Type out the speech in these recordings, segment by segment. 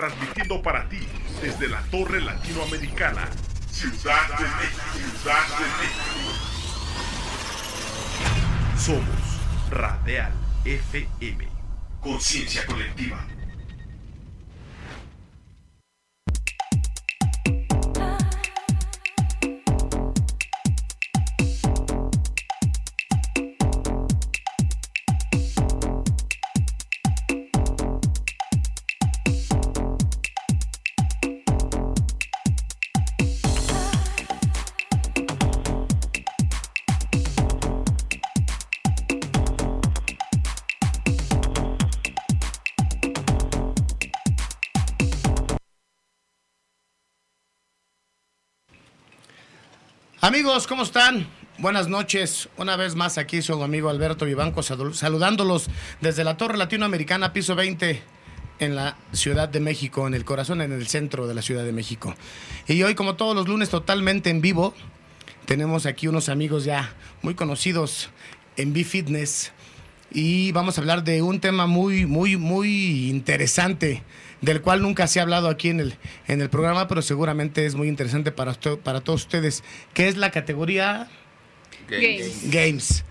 transmitiendo para ti desde la Torre Latinoamericana, Ciudad de México. Ciudad de México. Somos Radial FM. Conciencia colectiva. Amigos, ¿cómo están? Buenas noches. Una vez más aquí su amigo Alberto Vivanco saludándolos desde la Torre Latinoamericana, piso 20, en la Ciudad de México, en el corazón, en el centro de la Ciudad de México. Y hoy, como todos los lunes, totalmente en vivo, tenemos aquí unos amigos ya muy conocidos en B-Fitness y vamos a hablar de un tema muy, muy, muy interesante del cual nunca se ha hablado aquí en el, en el programa, pero seguramente es muy interesante para, para todos ustedes, que es la categoría Games. Games.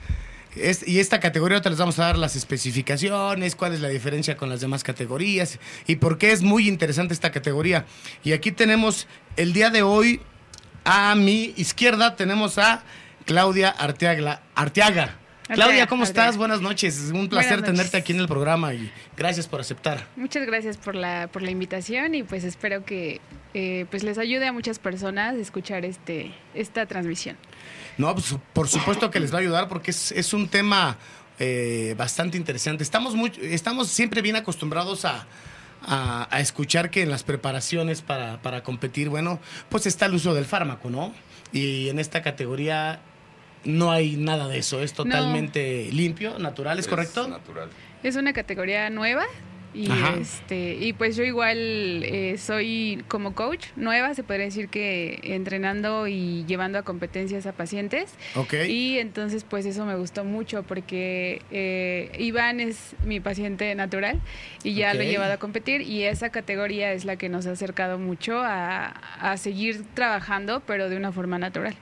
y esta categoría ahorita les vamos a dar las especificaciones, cuál es la diferencia con las demás categorías y por qué es muy interesante esta categoría. Y aquí tenemos el día de hoy a mi izquierda tenemos a Claudia Arteaga. Arteaga Claudia, ¿cómo estás? Buenas noches. Es un placer tenerte aquí en el programa y gracias por aceptar. Muchas gracias por la, por la invitación y pues espero que eh, pues les ayude a muchas personas a escuchar este, esta transmisión. No, pues, por supuesto que les va a ayudar porque es, un tema eh, bastante interesante. Estamos, muy, estamos siempre bien acostumbrados a, a, escuchar que en las preparaciones para, para competir, bueno, pues está el uso del fármaco, ¿no? Y en esta categoría no hay nada de eso, es totalmente limpio, natural, ¿es, correcto? Natural. Es una categoría nueva, y, este, y pues yo igual eh, soy como coach nueva, se podría decir que entrenando y llevando a competencias a pacientes. Y entonces pues eso me gustó mucho porque eh, Iván es mi paciente natural y ya lo he llevado a competir y esa categoría es la que nos ha acercado mucho a, a seguir trabajando pero de una forma natural.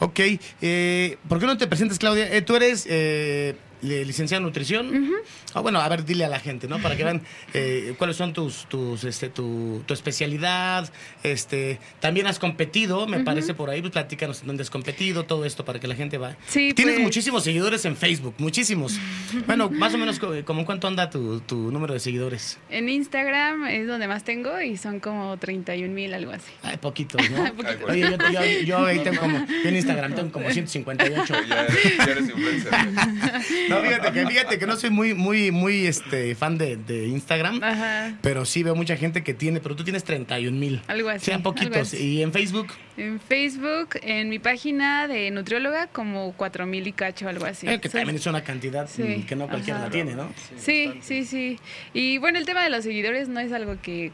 Ok, eh, ¿por qué no te presentes Claudia? Eh, tú eres licenciada en nutrición. Ah, bueno, a ver, dile a la gente, ¿no? Para que vean eh, cuáles son tus, tus, este, tu, tu, especialidad. Este, también has competido, me parece por ahí. Pues platícanos dónde has competido, todo esto para que la gente va. Sí, Tienes pues. muchísimos seguidores en Facebook, muchísimos. bueno, más o menos, ¿como cuánto anda tu, tu, número de seguidores? En Instagram es donde más tengo y son como 31 mil, algo así. Ay, poquitos, ¿no? Oye, yo, yo, yo, ahí tengo como, en Instagram tengo como 158. ya, ya eres influencer. No, fíjate que, fíjate que no soy muy, muy, muy este, fan de, Instagram, pero sí veo mucha gente que tiene, pero tú tienes 31 mil. Algo así. Sean poquitos. ¿Y en Facebook? En Facebook, en mi página de nutrióloga, como 4 mil y cacho, algo así. Eh, que también es una cantidad que no cualquiera la tiene, ¿no? Sí, sí, sí. Y bueno, el tema de los seguidores no es algo que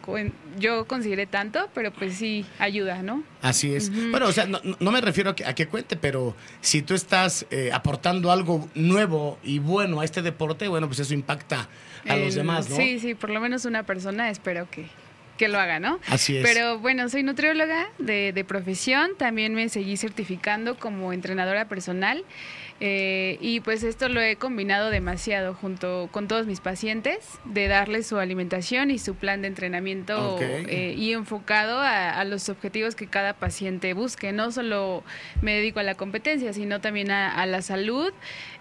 yo considere tanto, pero pues sí ayuda, ¿no? Así es. Bueno, o sea, no, me refiero a que, a que, cuente, pero si tú estás eh, aportando algo nuevo y bueno a este deporte, bueno, pues eso impacta a los demás, ¿no? Sí, sí, por lo menos una persona espero que, que lo haga, ¿no? Así es. Pero bueno, soy nutrióloga de, de profesión, también me seguí certificando como entrenadora personal. Eh, y pues esto lo he combinado demasiado junto con todos mis pacientes, de darles su alimentación y su plan de entrenamiento eh, y enfocado a, los objetivos que cada paciente busque. No solo me dedico a la competencia, sino también a, la salud,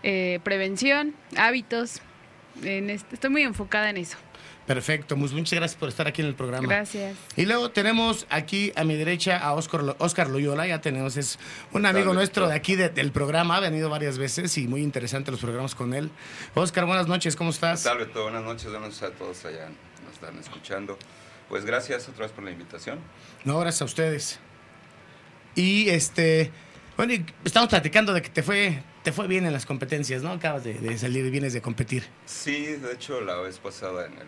eh, prevención, hábitos. En estoy muy enfocada en eso. Perfecto, muchas gracias por estar aquí en el programa. Gracias. Y luego tenemos aquí a mi derecha a Oscar, Oscar Loyola, ya tenemos, es un amigo nuestro de aquí del programa, ha venido varias veces y muy interesante los programas con él. Oscar, buenas noches, ¿cómo estás? ¿Qué tal, Buenas noches, buenas noches a todos allá nos están escuchando. Pues gracias otra vez por la invitación. No, gracias a ustedes. Y este, bueno, estamos platicando de que te fue, te fue bien en las competencias, ¿no? Acabas de, de salir y vienes de competir. Sí, de hecho la vez pasada en el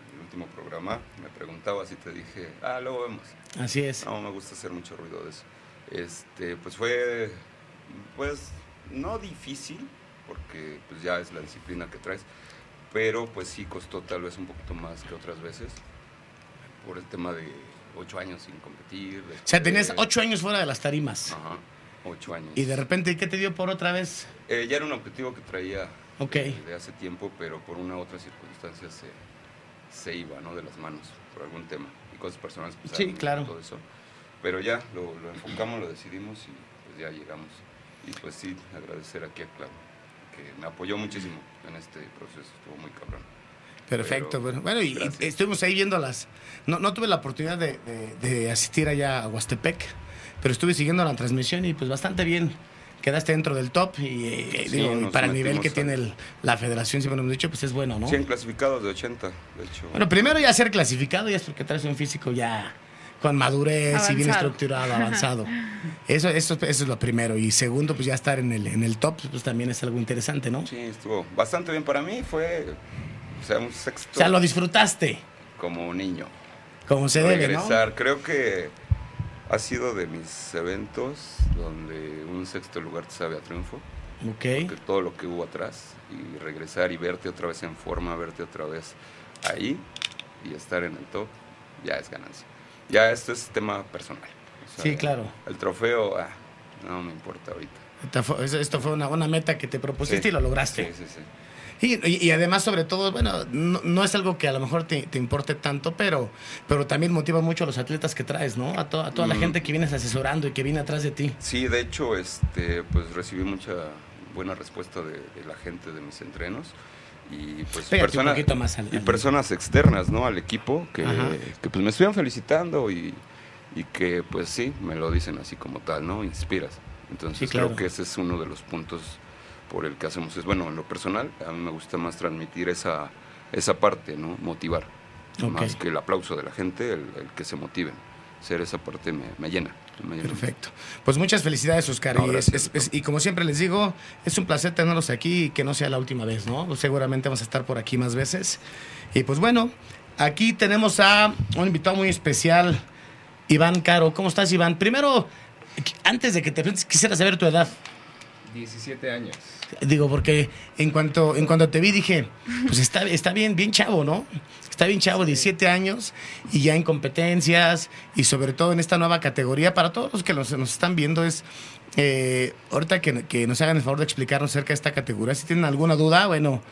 programa, me preguntabas y te dije, ah, luego vemos. Así es. No, me gusta hacer mucho ruido de eso. Este, pues fue, pues, no difícil, porque pues ya es la disciplina que traes, pero pues sí costó tal vez un poquito más que otras veces. por el tema de ocho años sin competir. O sea, tenías ocho años fuera de las tarimas. Ajá, ocho años. Y de repente, ¿qué te dio por otra vez? Eh, ya era un objetivo que traía Ok. de, de hace tiempo, pero por una u otra circunstancia se, se iba, ¿no? De las manos, por algún tema. Y cosas personales. pues, Sí, claro. Todo eso. Pero ya lo, lo enfocamos, lo decidimos y pues ya llegamos. Y pues sí, agradecer aquí a Clau, que me apoyó muchísimo en este proceso, estuvo muy cabrón. Perfecto. Bueno, bueno, y, y estuvimos ahí viendo las... No, no tuve la oportunidad de, de- de asistir allá a Huastepec, pero estuve siguiendo la transmisión y pues bastante bien. Quedaste dentro del top y eh, Sí, digo, nos para el nivel que tiene el- la federación, siempre nos hemos dicho, pues es bueno, ¿no? 100 clasificados de 80, de hecho. Bueno, primero ya ser clasificado ya es porque traes un físico ya con madurez y bien estructurado, avanzado. Eso, eso, eso es lo primero. Y segundo, pues ya estar en el, en el top, pues también es algo interesante, ¿no? Sí, estuvo bastante bien para mí, fue, o sea, un sexto O sea, lo disfrutaste, como niño. como se debe, ¿no? regresar. Creo que ha sido de mis eventos donde un sexto lugar te sabe a triunfo. Ok. Que todo lo que hubo atrás y regresar y verte otra vez en forma, verte otra vez ahí y estar en el top, ya es ganancia. Ya esto es tema personal. O sea, Sí, claro. El trofeo, ah, no me importa ahorita. Esto fue, esto fue una, una meta que te propusiste Sí. y lo lograste. Sí, sí, sí. Y, y- y además, sobre todo, bueno, no, no es algo que a lo mejor te, te importe tanto, pero, pero también motiva mucho a los atletas que traes, ¿no? A, to- a toda la Mm. gente que vienes asesorando y que viene atrás de ti. Sí, de hecho, este, pues recibí mucha buena respuesta de, de la gente de mis entrenos y pues personas poquito más al- y al- personas externas, ¿no? Al equipo que, que, pues me estuvieron felicitando y, y que pues sí me lo dicen así como tal, ¿no? Inspiras. Entonces Sí, claro. creo que ese es uno de los puntos por el que hacemos es bueno en lo personal a mí me gusta más transmitir esa esa parte, ¿no? Motivar más que el aplauso de la gente, el, el que se motiven. Ser esa parte me, me llena. me llena. Perfecto. Pues muchas felicidades, Oscar. No, y, es- gracias, es- es- y como siempre les digo, es un placer tenerlos aquí y que no sea la última vez, ¿no? Seguramente vamos a estar por aquí más veces. Y pues bueno, aquí tenemos a un invitado muy especial, Iván Caro. ¿Cómo estás, Iván? Primero, antes de que te presentes, quisiera saber tu edad. 17 años. Digo, porque en cuanto, en cuanto te vi dije, pues está, está bien, bien chavo, ¿no? Está bien chavo, 17 años y ya en competencias y sobre todo en esta nueva categoría. Para todos los que nos, nos están viendo es, eh, ahorita que, que nos hagan el favor de explicarnos acerca de esta categoría. Si tienen alguna duda, bueno,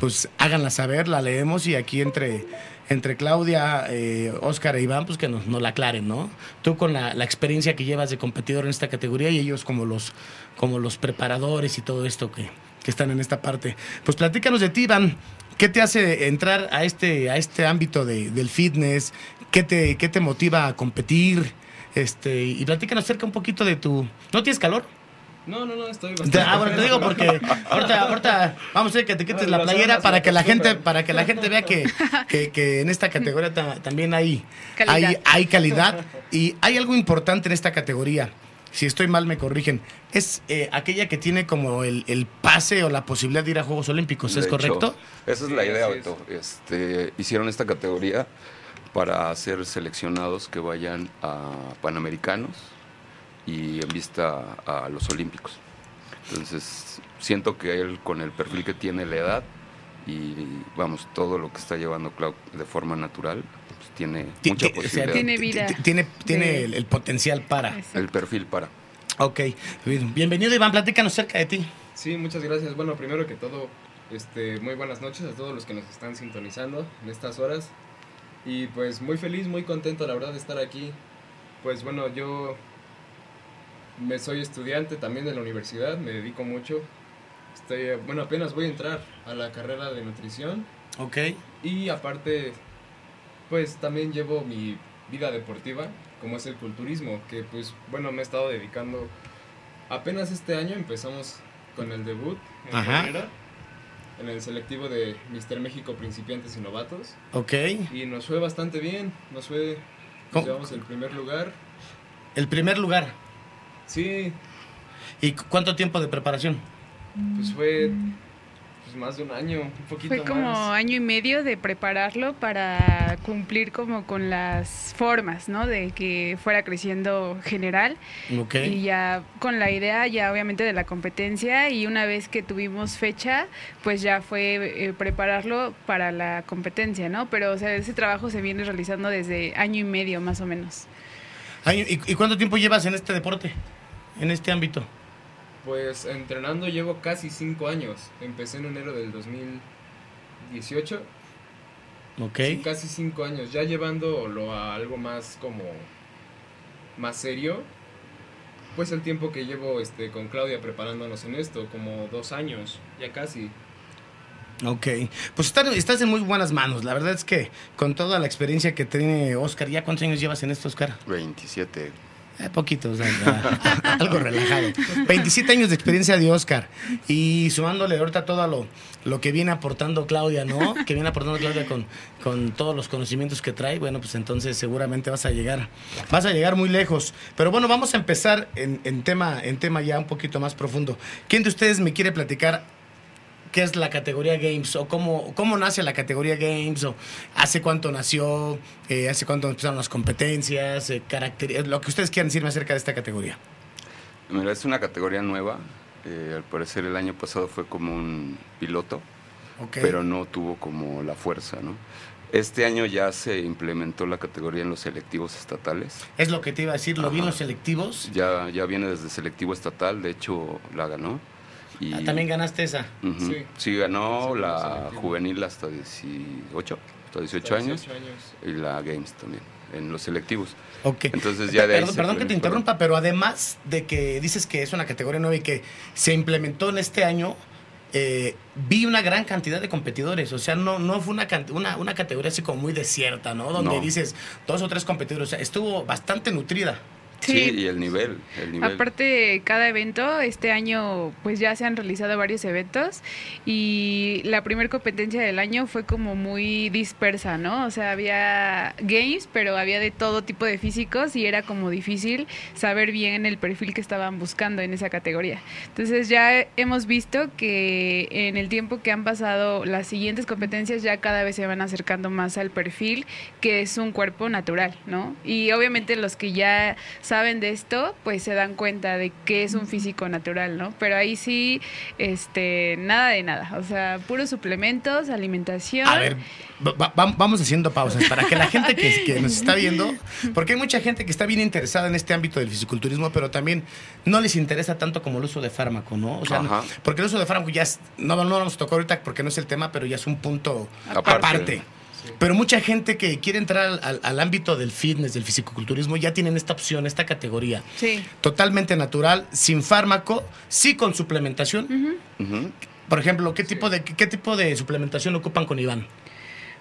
pues háganla saber, la leemos y aquí entre, entre Claudia, eh, Oscar e Iván, pues que nos, nos la aclaren, ¿no? Tú con la, la experiencia que llevas de competidor en esta categoría y ellos como los, como los preparadores y todo esto que, que están en esta parte. Pues platícanos de ti, Iván. ¿Qué te hace entrar a este, a este ámbito de- del fitness? ¿Qué te, ¿Qué te motiva a competir? Este, y platícanos acerca un poquito de tu... ¿No tienes calor? No, no, no, estoy Te- bastante. Ah, bueno, te digo porque ahorita, ahorita vamos a ver que te quites la playera para que la gente, para que la gente vea que, que, que en esta categoría ta- también hay Calidad. hay, hay calidad y hay algo importante en esta categoría. Si estoy mal, me corrigen. Es eh, aquella que tiene como el, el pase o la posibilidad de ir a Juegos Olímpicos, ¿es De correcto? hecho, esa es la idea. Beto. Este, hicieron esta categoría para ser seleccionados que vayan a Panamericanos y en vista a los Olímpicos. Entonces, siento que él con el perfil que tiene, la edad y vamos, todo lo que está llevando Clau de forma natural, pues tiene Ti- mucha ti- o sea, posibilidad. Tiene vida. Tiene, tiene De- el, el potencial para. Exacto. El perfil para. Ok. Bien. Bienvenido, Iván. Platícanos cerca de ti. Sí, muchas gracias. Bueno, primero que todo, este, muy buenas noches a todos los que nos están sintonizando en estas horas. Y pues muy feliz, muy contento, la verdad, de estar aquí. Pues bueno, yo me soy estudiante también de la universidad, me dedico mucho. Estoy, bueno, apenas voy a entrar a la carrera de nutrición. Ok. Y aparte, pues también llevo mi vida deportiva, como es el culturismo, que pues bueno, me he estado dedicando. Apenas este año empezamos con el debut en Ajá. carrera, en el selectivo de Mister México Principiantes y Novatos. Ok. Y nos fue bastante bien, nos fue, nos llevamos el primer lugar. El primer lugar. Sí, ¿Y cu- cuánto tiempo de preparación? Pues fue pues, más de un año, un poquito Fue como más. año y medio de prepararlo para cumplir como con las formas, ¿no? De que fuera creciendo general. Ok. Y ya con la idea ya obviamente de la competencia y una vez que tuvimos fecha, pues ya fue eh, prepararlo para la competencia, ¿no? Pero o sea, ese trabajo se viene realizando desde año y medio más o menos. Año- ¿Y, y cuánto tiempo llevas en este deporte? En este ámbito. Pues entrenando llevo casi cinco años. Empecé en enero del 2018. Ok. Sí, casi cinco años. Ya llevándolo a algo más como más serio. Pues el tiempo que llevo este con Claudia preparándonos en esto, como dos años, ya casi. Ok, pues estás, estás en muy buenas manos. La verdad es que con toda la experiencia que tiene Oscar, ¿ya cuántos años llevas en esto, Oscar? 27. Eh, poquito, o sea, algo relajado. 27 años de experiencia de Oscar y sumándole ahorita todo lo, lo que viene aportando Claudia, ¿no? Que viene aportando Claudia con, con todos los conocimientos que trae, bueno, pues entonces seguramente vas a llegar, vas a llegar muy lejos. Pero bueno, vamos a empezar en, en tema, en tema ya un poquito más profundo. ¿Quién de ustedes me quiere platicar qué es la categoría Games o cómo, cómo nace la categoría Games o hace cuánto nació, eh, hace cuánto empezaron las competencias, eh, caracter- lo que ustedes quieran decirme acerca de esta categoría. Mira, es una categoría nueva. eh, al parecer el año pasado fue como un piloto, pero no tuvo como la fuerza, ¿no? Este año ya se implementó la categoría en los selectivos estatales. Es lo que te iba a decir, lo vi en Ajá. los selectivos. Ya, ya viene desde selectivo estatal, de hecho la ganó. Y, Ah, También ganaste esa. Sí. sí. ganó Sí, la juvenil hasta 18, hasta 18 años, 18 años. y la Games también, en los selectivos. Ok. Entonces ya de ahí Perdón, que te interrumpa, pero además de que dices que es una categoría nueva y que se implementó en este año, eh, vi una gran cantidad de competidores. O sea, no, no fue una, una, una categoría así como muy desierta, ¿no? Donde No. dices dos o tres competidores. O sea, estuvo bastante nutrida. Sí, y el nivel, el nivel. Aparte, cada evento, este año pues ya se han realizado varios eventos y la primera competencia del año fue como muy dispersa, ¿no? O sea, había games, pero había de todo tipo de físicos y era como difícil saber bien el perfil que estaban buscando en esa categoría. Entonces ya hemos visto que en el tiempo que han pasado las siguientes competencias ya cada vez se van acercando más al perfil que es un cuerpo natural, ¿no? Y obviamente los que ya saben de esto, pues se dan cuenta de que es un físico natural, ¿no? Pero ahí sí, este, nada de nada, o sea, puros suplementos, alimentación. A ver, va- va- vamos haciendo pausas para que la gente que, que nos está viendo, porque hay mucha gente que está bien interesada en este ámbito del fisiculturismo, pero también no les interesa tanto como el uso de fármaco, ¿no? O sea, Ajá. porque el uso de fármaco ya es, no, no nos tocó ahorita porque no es el tema, pero ya es un punto Aparte. aparte. Pero mucha gente que quiere entrar al, al- al ámbito del fitness, del fisiculturismo, ya tienen esta opción, esta categoría. Sí. Totalmente natural, sin fármaco, sí con suplementación. Por ejemplo, ¿qué tipo, de, qué, qué tipo de suplementación ocupan con Iván?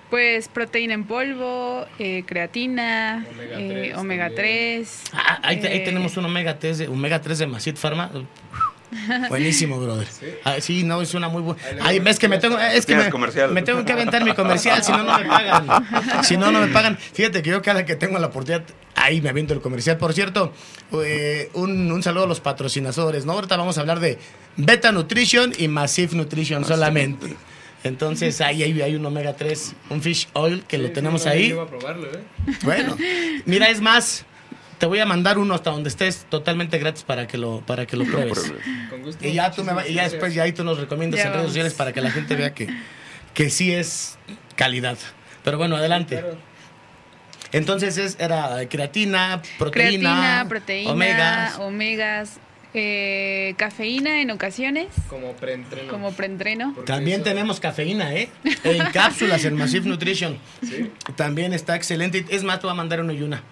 Pues proteína en polvo, eh, creatina, Omega eh, 3 omega también. 3. Ah, ahí, eh, tenemos un omega 3 de, omega 3 de Macit Pharma. Buenísimo, brother. Sí. Ah, sí, no, es una muy buena. Ay, voy. es que me tengo, es que me, comercial. me tengo que aventar mi comercial, si no, no me pagan. Si no, no me pagan. Fíjate que yo cada que tengo la oportunidad, ahí me aviento el comercial. Por cierto, eh, un, un saludo a los patrocinadores, ¿no? Ahorita vamos a hablar de Beta Nutrition y Massive Nutrition solamente. Entonces, ahí hay, hay un omega 3, un fish oil que Sí, lo sí, tenemos no, ahí. yo iba a probarlo, ¿eh? Bueno, mira, es más, te voy a mandar uno hasta donde estés totalmente gratis para que lo, para que lo pruebes. Con gusto. Y ya tú me va- y ya después ya ahí tú nos recomiendas Ya en redes sociales para que la gente vea que, que sí es calidad. Pero bueno, adelante. Claro. Entonces es, era creatina, proteína, Creatina, proteína, omegas. omegas, eh, cafeína en ocasiones, Como preentreno. como preentreno. También eso- tenemos cafeína, ¿eh? En cápsulas, en Massive Nutrition. Sí. También está excelente. Es más, te voy a mandar uno y una.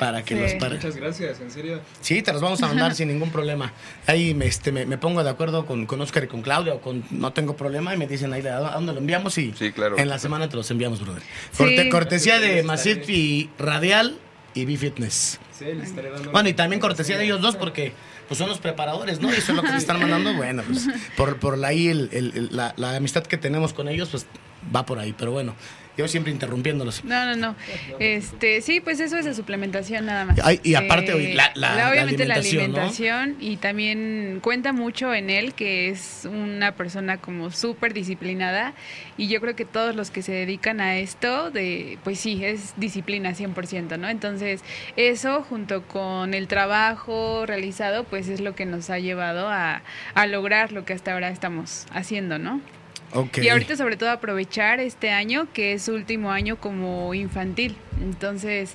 Para que Sí. los para. Muchas gracias, en serio. Sí, te los vamos a mandar sin ningún problema. Ahí me, este, me, me pongo de acuerdo con, con Oscar y con Claudia, o con no tengo problema, y me dicen ahí a dónde lo enviamos y Sí, claro. en la semana te los enviamos, brother. Sí. Corte- cortesía de y Radial y B-Fitness. Sí, les estaré dando. Bueno, y también cortesía de ellos dos porque pues son los preparadores, ¿no? Y eso es lo que te están mandando. Bueno, pues por, por ahí el- el- el- la, la amistad que tenemos con ellos, pues va por ahí, pero bueno, yo siempre interrumpiéndolos. No, no, no. Este, sí, pues eso es de suplementación nada más. Ay, y aparte, Eh, la- la- la obviamente la alimentación y también cuenta mucho en él que es una persona como súper disciplinada y yo creo que todos los que se dedican a esto, de, pues sí, es disciplina 100%, ¿no? Entonces, eso junto con el trabajo realizado, pues es lo que nos ha llevado a, a lograr lo que hasta ahora estamos haciendo, ¿no? Y ahorita sobre todo aprovechar este año que es su último año como infantil. Entonces,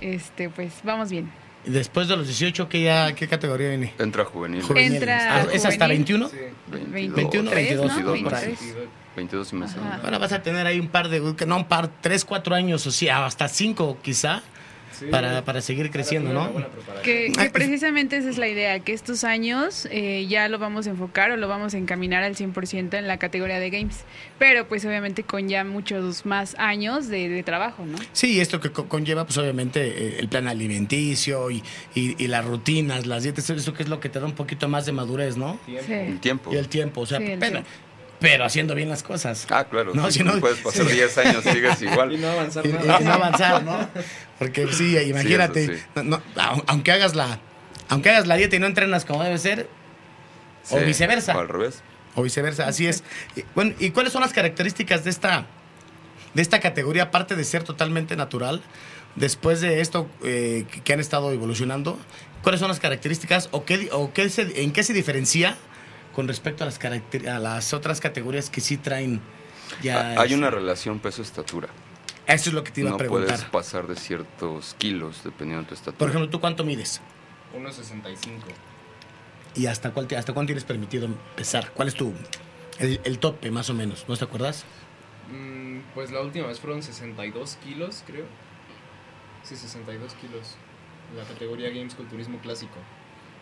este pues vamos bien. Y Después de los 18, ¿qué, ya, ¿qué categoría viene? Entra juvenil. Juvenil. Entra Ah, ¿Es hasta juvenil. 21? Sí. 21, 22, ¿no? por ahí. 23. 22 y. Ahora vas a tener ahí un par de, no un par, tres, cuatro años, o sea, hasta cinco quizá, Sí. para, para seguir creciendo, ¿no? Que, que Ay, precisamente esa es la idea, que estos años eh, ya lo vamos a enfocar o lo vamos a encaminar al 100% en la categoría de games. Pero pues obviamente con ya muchos más años de, de trabajo, ¿no? Sí, esto que co- conlleva, pues obviamente, eh, el plan alimenticio y, y- y las rutinas, las dietas, eso que es lo que te da un poquito más de madurez, ¿no? Tiempo. Sí. El tiempo. Y el tiempo, o sea, Sí, el pero, tiempo. Pero haciendo bien las cosas. Ah, claro. No, sí, si no- puedes pasar sí. 10 años, sigues Y igual. no avanzar Y, y- nada. y no avanzar, ¿no? Porque sí, imagínate, sí. no- no, au- aunque hagas la aunque hagas la dieta y no entrenas como debe ser, o Sí, viceversa. O al revés. o viceversa, así es. Y, bueno, ¿y cuáles son las características de esta de esta categoría aparte de ser totalmente natural? Después de esto eh, que- que han estado evolucionando, ¿cuáles son las características o qué di- o qué se- en qué se diferencia con respecto a las caracter- a las otras categorías que sí traen ya Ah, Hay una relación peso-estatura. Eso es lo que te iba No a preguntar. puedes pasar de ciertos kilos dependiendo de tu estatura. Por ejemplo, ¿tú cuánto mides? 1.65. ¿Y hasta, cuál te- hasta cuánto tienes permitido pesar? ¿Cuál es tu el, el tope más o menos? ¿No te acuerdas? Mm, pues la última vez fueron 62 kilos, creo. Sí, 62 kilos. La categoría Games Culturismo Clásico.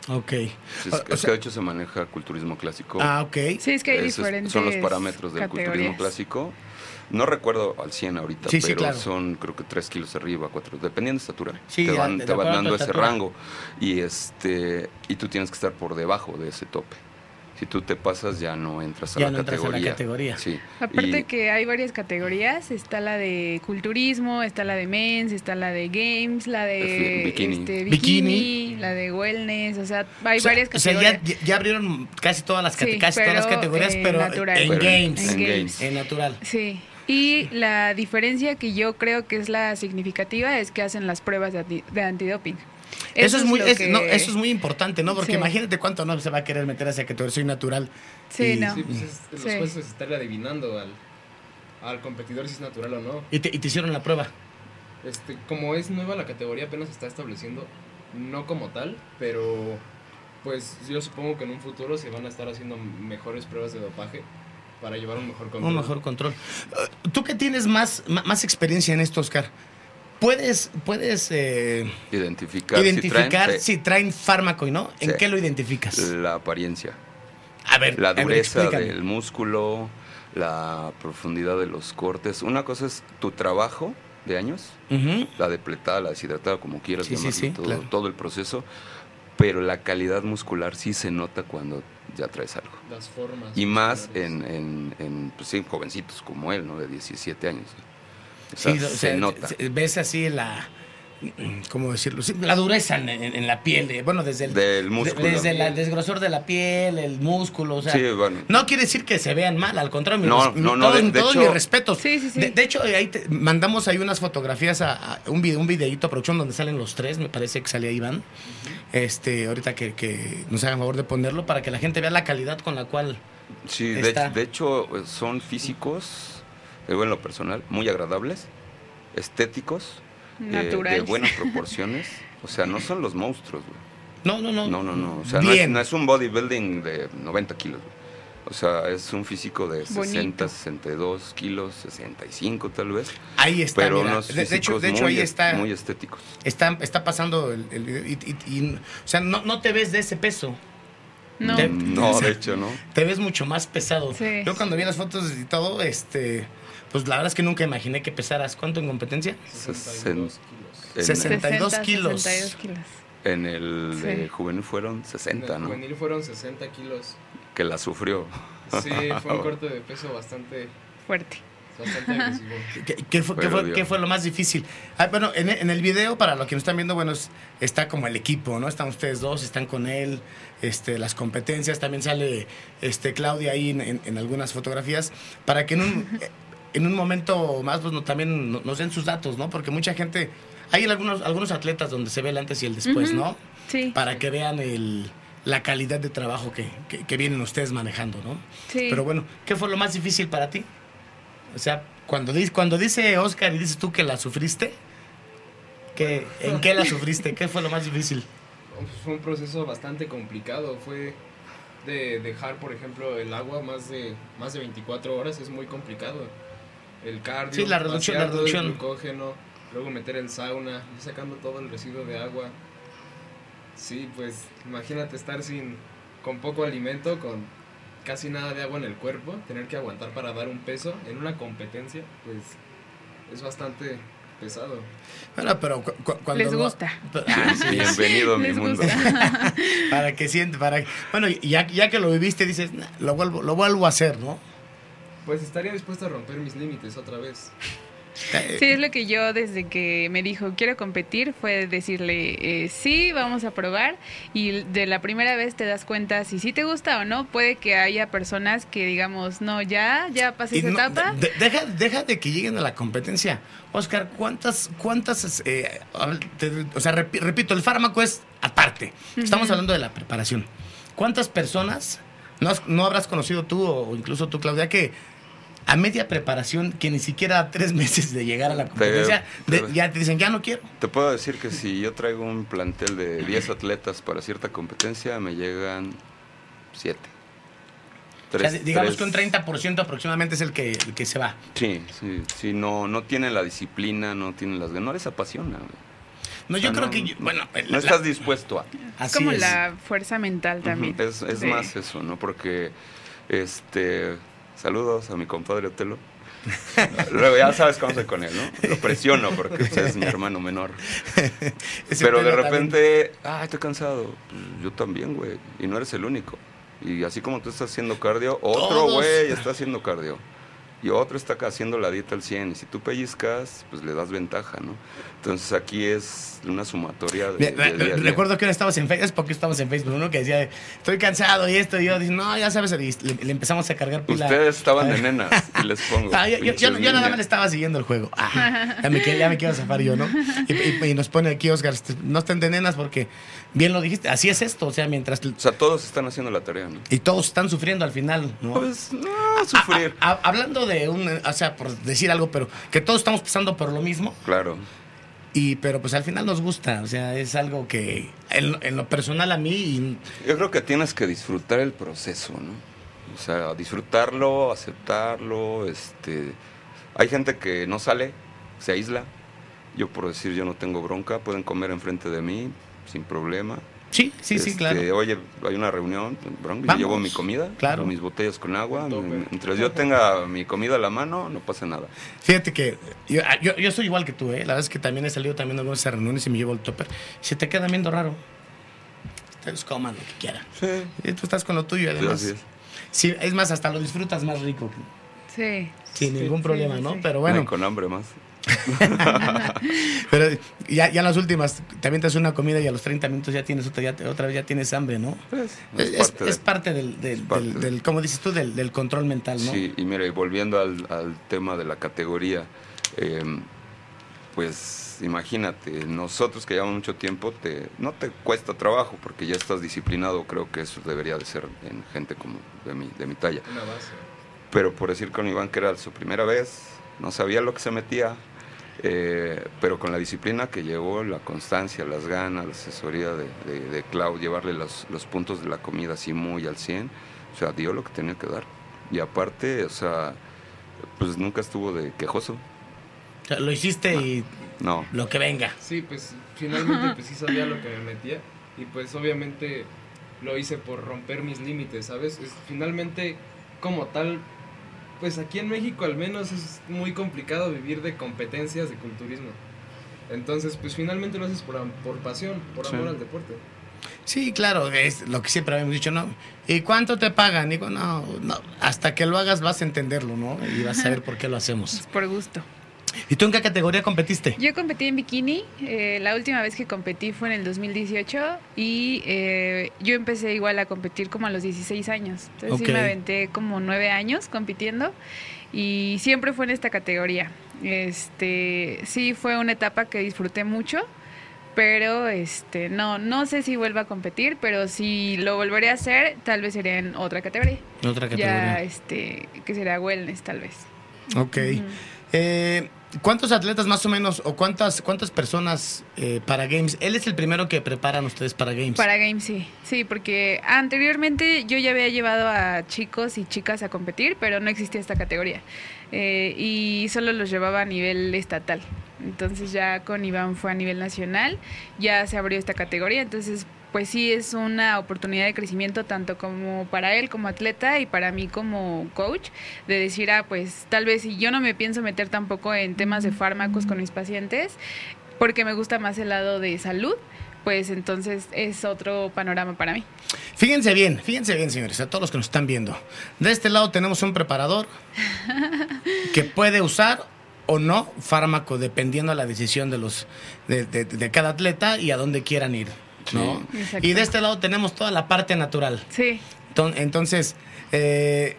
Ok. Sí, es, O- o es sea- que de hecho se maneja culturismo clásico. Ah, ok. Sí, es que hay Esos diferentes son los parámetros del culturismo clásico. No recuerdo al 100 ahorita, Sí, sí, pero claro. son creo que 3 kilos arriba, 4, dependiendo de estatura. Sí, te van, de te van dando ese estatura. rango. Y, este, y tú tienes que estar por debajo de ese tope. Si tú te pasas ya no entras a, Ya la, no entras a la categoría. categoría. Sí. Aparte Y- que hay varias categorías, está la de culturismo, está la de mens, está la de games, la de bikini. este, Bikini. bikini, la de wellness, o sea, hay O sea, varias o sea, categorías. ya, ya abrieron casi todas las, cate- Sí, casi todas las pero categorías, en pero natural. en Pero games. En en games. En natural. Sí. Y la diferencia que yo creo que es la significativa es que hacen las pruebas de, anti- de antidoping. Eso, es muy, lo es- que- no, eso es muy importante, ¿no? Porque Sí. imagínate cuánto no se va a querer meter a esa categoría. Soy natural. Sí, y- no. Sí, pues es, los Sí. jueces están adivinando al, al competidor si es natural o no. Y te, y te hicieron la prueba. Este, como es nueva la categoría, apenas se está estableciendo, no como tal, pero pues yo supongo que en un futuro se van a estar haciendo mejores pruebas de dopaje para llevar un mejor control. Un mejor control. Uh, Tú que tienes más, más experiencia en esto, Oscar, ¿puedes, puedes eh, Identificar, si identificar traen, si traen fármaco y no? ¿En Sí. qué lo identificas? la apariencia. A ver, La a ver, dureza explícame. del músculo, la profundidad de los cortes. Una cosa es tu trabajo de años, la depletada, la deshidratada, como quieras Sí, llamarlo, sí, todo, claro. todo el proceso. Pero la calidad muscular sí se nota cuando ya traes algo. Las formas. Y más en, en, en, pues sí, jovencitos como él, ¿no? De 17 años. O sea, Sí, o se nota. ves así la. ¿Cómo decirlo? La dureza en, en- en la piel. bueno, desde el, Del músculo. de- desde la- el desgrosor de la piel, el músculo. O sea, Sí, bueno. No quiere decir que se vean mal, al contrario, mi No, res- no, no, todos, de- de todos hecho- mis respetos. Sí, sí, sí. De, de hecho, ahí te- mandamos ahí unas fotografías a, a un video, un videíto a producción donde salen los tres, me parece que salía Iván. Este, ahorita que, que nos hagan favor de ponerlo para que la gente vea la calidad con la cual. Sí, de, Está. de hecho son físicos, digo en lo personal, muy agradables, estéticos, eh, de buenas proporciones. O sea, no son los monstruos, güey. No, no, no. No, no, no. O sea, no es, no es un bodybuilding de 90 kilos. güey. O sea, es un físico de 60, Bonito. 62 kilos, 65 tal vez. Ahí está. pero mira. unos de, de hecho, de hecho muy, ahí es- está. muy estéticos. Está, está pasando el, el video y, y- y- o sea, no, no te ves de ese peso. No. Te- No, de hecho, no. Te ves mucho más pesado. Sí. Yo cuando vi las fotos y todo, este, pues la verdad es que nunca imaginé que pesaras. ¿Cuánto en competencia? 62 kilos. En, 62 60, kilos. 62 kilos. en el Sí. de juvenil fueron En 60, el ¿no? juvenil fueron 60 kilos. Que la sufrió. Sí, fue un corte de peso bastante... Fuerte. bastante agresivo. ¿Qué, qué fue, qué fue- qué fue lo más difícil? Ah, bueno, en, en el video, para los que nos están viendo, bueno, es- está como el equipo, ¿no? Están ustedes dos, están con él, este, las competencias, también sale este, Claudia ahí en, en- en algunas fotografías, para que en un, en un momento más pues, no- también no- nos den sus datos, ¿no? Porque mucha gente, hay algunos, algunos atletas donde se ve el antes y el después. ¿no? Sí. Para que vean el, la calidad de trabajo que, que- que vienen ustedes manejando, ¿no? Sí. Pero bueno, ¿qué fue lo más difícil para ti? O sea, cuando, dice- cuando dice Oscar y dices tú que la sufriste, ¿qué, ¿en qué la sufriste? ¿Qué fue lo más difícil? Fue un proceso bastante complicado. Fue de dejar, por ejemplo, el agua más de, más de 24 horas. Es muy complicado. El cardio, Sí, la reducción, la todo el reducción. glucógeno, luego meter el sauna, ir sacando todo el residuo de agua. Sí, pues imagínate estar sin con poco alimento, con casi nada de agua en el cuerpo, tener que aguantar para dar un peso en una competencia, pues es bastante pesado. Bueno, pero cu- cu- cuando... Les gusta. Ah, sí, Bienvenido a mi Les mundo. para que siente, para Bueno, ya, ya que lo viviste, dices, "Nah, lo vuelvo, lo vuelvo a hacer, ¿no? Pues estaría dispuesto a romper mis límites otra vez. Sí, es lo que yo desde que me dijo quiero competir fue decirle eh, sí, vamos a probar y de la primera vez te das cuenta si sí te gusta o no. Puede que haya personas que digamos, no, ya, ya pasé y esa no- etapa. de- deja, deja de que lleguen a la competencia. Oscar, ¿cuántas, cuántas, eh, te- o sea, repi- repito, el fármaco es aparte. Estamos hablando de la preparación. ¿Cuántas personas no, has- no habrás conocido tú o incluso tú, Claudia, que a media preparación, que ni siquiera a tres meses de llegar a la competencia, de- ya te dicen, ya no quiero? Te puedo decir que si yo traigo un plantel de 10 atletas para cierta competencia, me llegan 7. O sea, digamos que un 30% aproximadamente es el que, el que se va. Sí, sí, sí, no, no tienen la disciplina, no tienen las ganas, no les apasiona. güey. No, O yo sea, creo no- que, yo- bueno, No la- estás dispuesto a... es así como es. la fuerza mental también. Es, es Sí. más eso, ¿no? Porque, este, saludos a mi compadre Otelo. Luego ya sabes cómo soy con él, ¿no? Lo presiono porque pues, es mi hermano menor. Pero de repente, ah, estoy cansado. Pues, yo también, güey. Y no eres el único. Y así como tú estás haciendo cardio, otro güey está haciendo cardio. Y otro está haciendo la dieta al 100. Y si tú pellizcas, pues le das ventaja, ¿no? Entonces aquí es una sumatoria de, de día. Recuerdo que ahora estabas en Facebook, porque estábamos en Facebook, uno que decía, estoy cansado y esto, y yo dije, no, ya sabes, y le, le empezamos a cargar pila. Ustedes estaban de ver. nenas y les pongo. Ah, yo, yo- yo- pinches yo nada más le estaba siguiendo el juego. Ah, ya, me, quiero- ya me quiero zafar yo, ¿no? Y, y- y nos pone aquí, Oscar, este, no estén de nenas porque, bien lo dijiste, así es esto, o sea, mientras... O sea, todos están haciendo la tarea, ¿no? Y todos están sufriendo al final, ¿no? Pues, no, sufrir. A- hablando de un, o sea, por decir algo, pero que todos estamos pasando por lo mismo, Claro. Y pero pues al final nos gusta, o sea, es algo que en, en lo personal a mí, Yo creo que tienes que disfrutar el proceso, ¿no? O sea, disfrutarlo, aceptarlo, este... Hay gente que no sale, se aísla. Yo por decir, yo no tengo bronca, pueden comer enfrente de mí sin problema. Sí, sí, sí, Este, claro. Oye, hay una reunión, bronca, yo llevo mi comida, Claro. mis botellas con agua. Mientras yo tenga mi comida a la mano, no pasa nada. Fíjate que yo, ah, yo, yo soy igual que tú, ¿eh? La verdad es que también he salido también a algunas reuniones y me llevo el topper. Se te queda viendo raro. Ustedes coman lo que quieran. Sí. Y tú estás con lo tuyo, Sí, además. así es. Sí, es más, hasta lo disfrutas más rico. Sí. Sin Sí, ningún sí, problema, sí, ¿no? sí. Pero Bueno. bueno, con hambre más. pero ya, ya en las últimas, también te haces una comida y a los 30 minutos ya tienes otra, ya te- otra vez ya tienes hambre, ¿no? Pues, Es, es parte de- es parte del, del, es parte del- de- del- como dices tú, del, del control mental, ¿no? Sí, y mira, y volviendo al, al tema de la categoría, eh, pues imagínate, nosotros que llevamos mucho tiempo, te, no te cuesta trabajo porque ya estás disciplinado, creo que eso debería de ser en gente como de mi, de mi talla. Una base. Pero por decir con Iván que era su primera vez, no sabía lo que se metía, eh, pero con la disciplina que llevó, la constancia, las ganas, la asesoría de, de, de Clau, llevarle los, los puntos de la comida así muy al 100, o sea, dio lo que tenía que dar. Y aparte, o sea, pues nunca estuvo de quejoso, O sea, lo hiciste y no. lo que venga. Sí, pues finalmente pues sí sabía lo que me metía y pues obviamente lo hice por romper mis límites, ¿sabes? Es, finalmente como tal, pues aquí en México al menos es muy complicado vivir de competencias de culturismo. Entonces pues finalmente lo haces por, am- por pasión, por Sí. amor al deporte. Sí, claro, es lo que siempre habíamos dicho, ¿no? ¿Y cuánto te pagan? Digo, no, no, hasta que lo hagas vas a entenderlo, ¿no? Y vas a saber por qué lo hacemos. Por gusto. ¿Y tú en qué categoría competiste? Yo competí en bikini. eh, la última vez que competí fue en el 2018 y eh, yo empecé igual a competir como a los 16 años. Entonces sí me aventé como nueve años compitiendo y siempre fue en esta categoría. Este, sí fue una etapa que disfruté mucho, pero este, no, no sé si vuelva a competir, pero si lo volveré a hacer, tal vez sería en otra categoría. Otra Ya, categoría. este, que será wellness tal vez. Ok. Eh, ¿Cuántos atletas más o menos o cuántas cuántas personas eh, para Games? Él es el primero que preparan ustedes para Games. Para Games sí, sí, porque anteriormente yo ya había llevado a chicos y chicas a competir, pero no existía esta categoría. Eh, y solo los llevaba a nivel estatal. Entonces ya con Iván fue a nivel nacional, ya se abrió esta categoría, entonces pues sí es una oportunidad de crecimiento tanto como para él como atleta y para mí como coach, de decir, ah, pues tal vez si yo no me pienso meter tampoco en temas de fármacos con mis pacientes, porque me gusta más el lado de salud, pues entonces es otro panorama para mí. Fíjense bien, fíjense bien, señores, a todos los que nos están viendo. De este lado tenemos un preparador que puede usar o no fármaco dependiendo de la decisión de los de, de- de cada atleta y a dónde quieran ir, ¿no? Sí. Y de este lado tenemos toda la parte natural. Sí, Enton- Entonces, eh,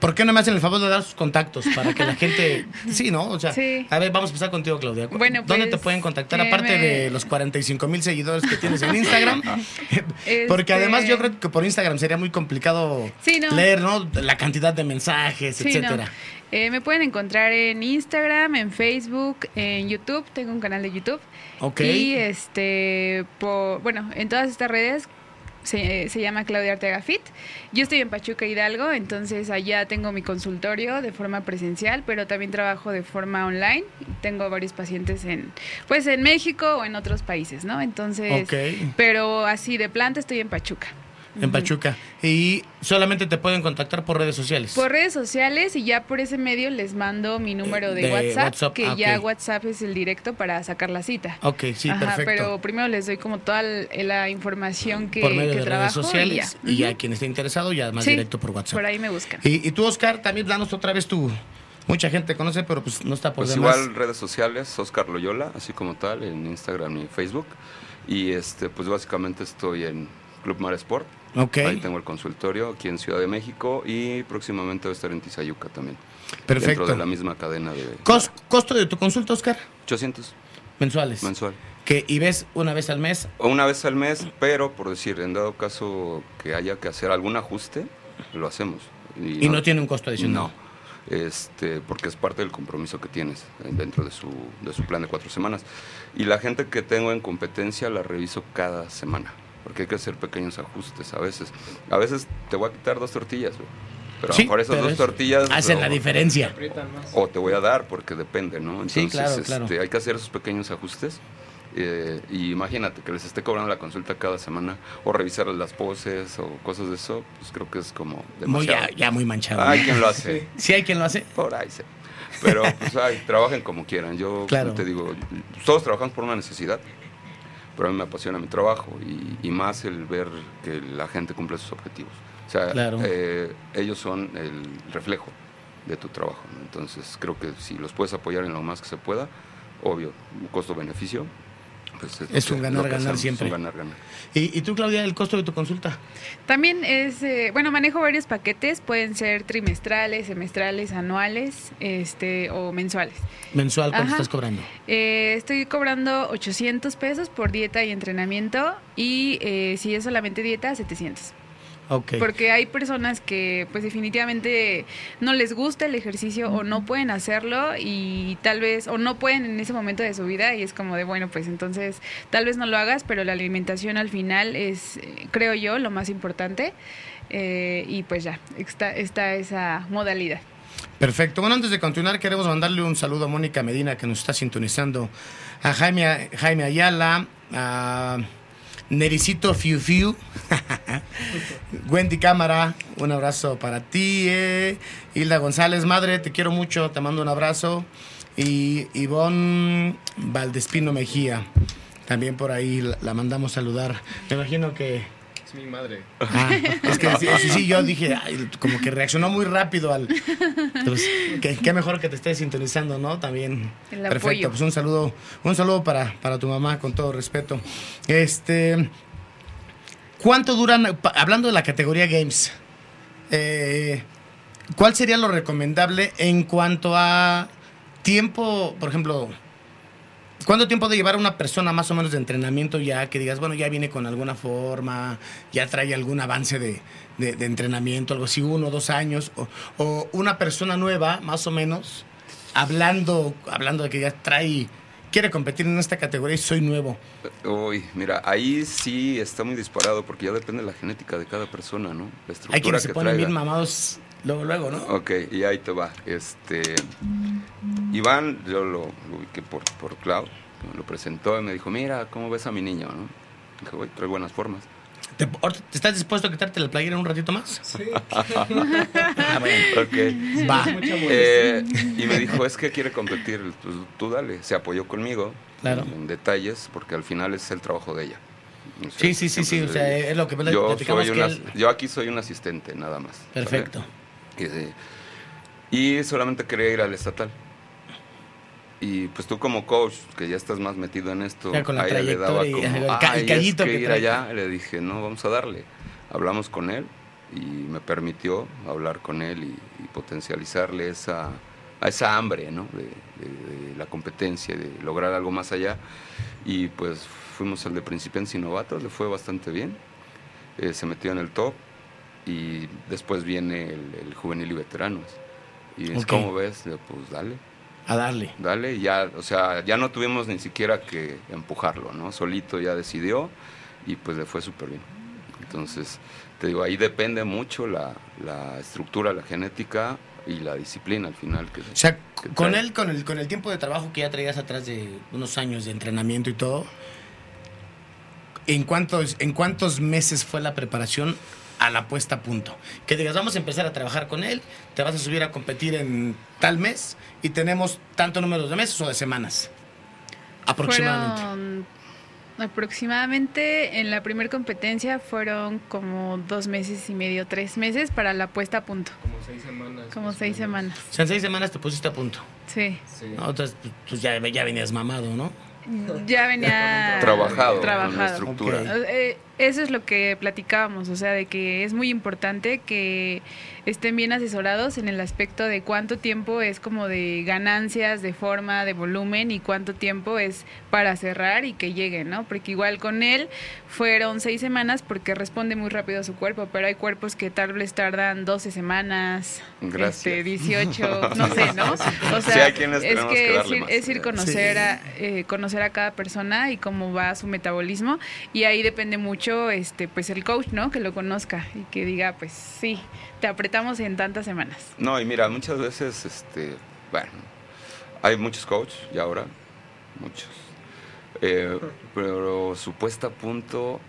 ¿por qué no me hacen el favor de dar sus contactos para que la gente... Sí, ¿no? O sea, Sí. a ver, vamos a empezar contigo, Claudia. Bueno, ¿Dónde pues, te pueden contactar? eh, Aparte me- de los 45 mil seguidores que tienes en Instagram. Porque Este- además yo creo que por Instagram sería muy complicado Sí, no. leer, ¿no? La cantidad de mensajes, sí, etcétera. no. Eh, me pueden encontrar en Instagram, en Facebook, en YouTube. Tengo un canal de YouTube. Ok. Y este, por, bueno, en todas estas redes se, se llama Claudia Ortega Fit. Yo estoy en Pachuca Hidalgo, entonces allá tengo mi consultorio de forma presencial, pero también trabajo de forma online. Tengo varios pacientes en, pues en México o en otros países, ¿no? Entonces, pero así de planta estoy en Pachuca. En Pachuca. Y solamente te pueden contactar por redes sociales. Por redes sociales y ya por ese medio les mando mi número de, De WhatsApp, WhatsApp, que ah, ya. WhatsApp es el directo para sacar la cita. Ok, sí, Ajá, perfecto. Pero primero les doy como toda la información que, por medio que de trabajo redes sociales. y Y ya. ya quien esté interesado, ya más Sí, directo por WhatsApp. Por ahí me buscan. Y, y tú, Oscar, también danos otra vez tu... Mucha gente te conoce, pero pues no está por Pues demás. igual redes sociales, Oscar Loyola, así como tal, en Instagram y Facebook. Y este, pues básicamente estoy en Club Mar Sport. Ahí tengo el consultorio aquí en Ciudad de México y próximamente voy a estar en Tizayuca también. perfecto. Dentro de la misma cadena de Cos- ¿Costo de tu consulta, Oscar? 800 Mensuales. mensual. Que, ¿Y ves una vez al mes? O una vez al mes, pero por decir, en dado caso que haya que hacer algún ajuste, lo hacemos. Y no tiene un costo adicional. No, este, porque es parte del compromiso que tienes eh, dentro de su, de su plan de cuatro semanas. Y la gente que tengo en competencia la reviso cada semana, porque hay que hacer pequeños ajustes a veces. A veces te voy a quitar dos tortillas, güey, pero a Sí, lo mejor esas pero dos es- tortillas... Hacen la diferencia. O te voy a dar, porque depende, ¿no? Entonces, Sí, claro, claro. este, hay que hacer esos pequeños ajustes. eh, y imagínate que les esté cobrando la consulta cada semana o revisar las poses o cosas de eso, pues creo que es como Muy, ya, ya muy manchado. Hay quien lo hace. ¿Sí hay quien lo hace? Por ahí sí. Pero pues ay, trabajen como quieran. Yo Claro. te digo, todos trabajamos por una necesidad, pero a mí me apasiona mi trabajo y, y más el ver que la gente cumple sus objetivos. O sea, Claro. eh, ellos son el reflejo de tu trabajo. ¿no? Entonces creo que si los puedes apoyar en lo más que se pueda, obvio, costo-beneficio. Pues es, un lo ganar, ganar hacemos, siempre. Un ganar, ganar. ¿Y, y tú, Claudia, el costo de tu consulta? También es, eh, bueno, manejo varios paquetes, pueden ser trimestrales, semestrales, anuales, este, o mensuales. ¿Mensual cuánto Ajá. estás cobrando? Eh, estoy cobrando 800 pesos por dieta y entrenamiento y eh, si es solamente dieta, 700. Ok. Porque hay personas que pues definitivamente no les gusta el ejercicio o no pueden hacerlo y tal vez, o no pueden en ese momento de su vida y es como de, bueno, pues entonces tal vez no lo hagas, pero la alimentación al final es, creo yo, lo más importante. Eh, y pues ya, está, está esa modalidad. Perfecto. Bueno, antes de continuar, queremos mandarle un saludo a Mónica Medina, que nos está sintonizando, a Jaime, Jaime Ayala, a Nericito Fiu Fiu, Wendy Cámara, un abrazo para ti, eh. Hilda González, madre, te quiero mucho, te mando un abrazo, y Ivonne Valdespino Mejía. también por ahí la, la mandamos saludar. Me imagino que... Es mi madre. Ah, es que sí, sí, sí, yo dije, ay, como que reaccionó muy rápido al... Pues, qué, qué mejor que te estés sintonizando, ¿no? También. El Perfecto, apoyo. pues un saludo, un saludo para, para tu mamá, con todo respeto. Este... ¿Cuánto duran, hablando de la categoría Games, eh, cuál sería lo recomendable en cuanto a tiempo, por ejemplo, ¿cuánto tiempo de llevar a una persona más o menos de entrenamiento ya que digas, bueno, ya viene con alguna forma, ya trae algún avance de entrenamiento, algo así, uno o dos años, o, o una persona nueva, más o menos, hablando, hablando de que ya trae, quiere competir en esta categoría y soy nuevo. Uy, mira, ahí sí está muy disparado porque ya depende de la genética de cada persona, ¿no? La estructura Hay quienes se que ponen traiga. bien mamados luego, luego, ¿no? Ok, y ahí te va. Este, Iván, yo lo, lo ubiqué por, por Cloud, me lo presentó y me dijo, mira, ¿cómo ves a mi niño? ¿no? Dije, güey, trae buenas formas. ¿Te, ahorita- ¿te estás dispuesto a quitarte la playera un ratito más? Sí. Ah, bueno. Ok. Va. Eh, y me dijo, es que quiere competir, pues tú dale. Se apoyó conmigo Claro. en, detalles, porque al final es el trabajo de ella. O sea, Sí, sí, sí, sí, o sea, se- es lo que yo, soy que una- él- yo aquí soy un asistente, nada más. Perfecto. Y solamente quería ir al estatal. Y pues tú como coach, que ya estás más metido en esto, Ya con la a ella le daba como, el ca- el "Ay, callito es que que ir trae". allá. Le dije, no, vamos a darle. Hablamos con él y me permitió hablar con él y, y potencializarle esa, a esa hambre, ¿no? De, de- de la competencia, de lograr algo más allá. Y pues fuimos al de principiantes y novatos, le fue bastante bien. Eh, se metió en el top y después viene el, el juvenil y veteranos. Y es Ok. como ves, pues dale, A darle. dale, y ya, o sea, ya no tuvimos ni siquiera que empujarlo, ¿no? Solito ya decidió y pues le fue súper bien. Entonces, te digo, ahí depende mucho la, la estructura, la genética y la disciplina al final. Que, O sea, que con trae. él, con el, con el tiempo de trabajo que ya traías atrás de unos años de entrenamiento y todo, ¿en cuántos, en cuántos meses fue la preparación a la puesta a punto? Que digas, vamos a empezar a trabajar con él, te vas a subir a competir en tal mes y tenemos tanto número de meses o de semanas. Aproximadamente. Fueron aproximadamente en la primera competencia fueron como dos meses y medio, tres meses para la puesta a punto. Como seis semanas. Como seis menos. semanas. O sea, en seis semanas te pusiste a punto. Sí. Sí. ¿no? Entonces, pues ya, ya venías mamado, ¿no? Ya venía Trabajado, con la trabajado. estructura. Eh, eso es lo que platicábamos, o sea, de que es muy importante que estén bien asesorados en el aspecto de cuánto tiempo es como de ganancias, de forma, de volumen y cuánto tiempo es para cerrar y que lleguen, ¿no? Porque igual con él fueron seis semanas porque responde muy rápido a su cuerpo, pero hay cuerpos que tal vez tardan 12 semanas, este, 18, no sé, ¿no? O sea, Sí, hay quienes es que, que es ir, es ir conocer Sí. a eh, conocer a cada persona y cómo va su metabolismo y ahí depende mucho este pues el coach no que lo conozca y que diga pues sí te apretamos en tantas semanas No, y mira, muchas veces, este, bueno, hay muchos coaches y ahora, muchos. Eh, pero su puesta a punto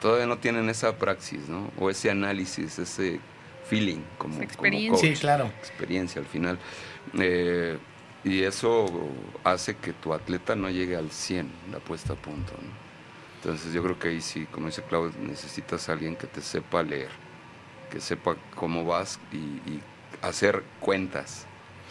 todavía no tienen esa praxis, ¿no? O ese análisis, ese feeling como, Esa como experiencia. coach. Sí, claro. Experiencia al final. Eh, y eso hace que tu atleta no llegue al 100, la puesta a punto, ¿no? Entonces yo creo que ahí sí, como dice Claudio, necesitas a alguien que te sepa leer, que sepa cómo vas y, y hacer cuentas.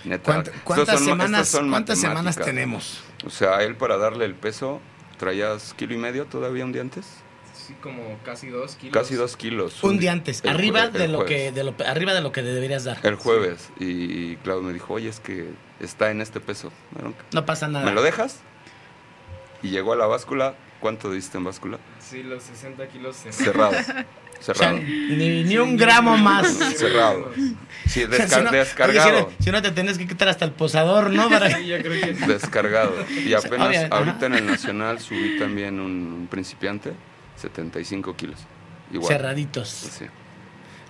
Neta, ¿Cuánt- Estos ¿Cuántas, son- semanas, ¿cuántas semanas tenemos? O sea, él para darle el peso, traías kilo y medio todavía un día antes. Sí, como casi dos kilos. Casi dos kilos. Un día antes, el arriba de lo que de lo, arriba de lo que deberías dar. El jueves. Y Claudio me dijo, oye, es que está en este peso. No pasa nada. ¿Me lo dejas? Y llegó a la báscula. ¿Cuánto diste en báscula? Sí, los 60 kilos Cerrado. O sea, Cerrado. ni, ni un gramo más. Cerrado. Sí, O sea, descar- si no- descargado. oye, si, no, si no te tenés que quitar hasta el posador, ¿no? Para- Sí, yo creo que Descargado. Y apenas ahorita en el Nacional subí también un, un principiante, 75 kilos. Igual. Cerraditos. Sí.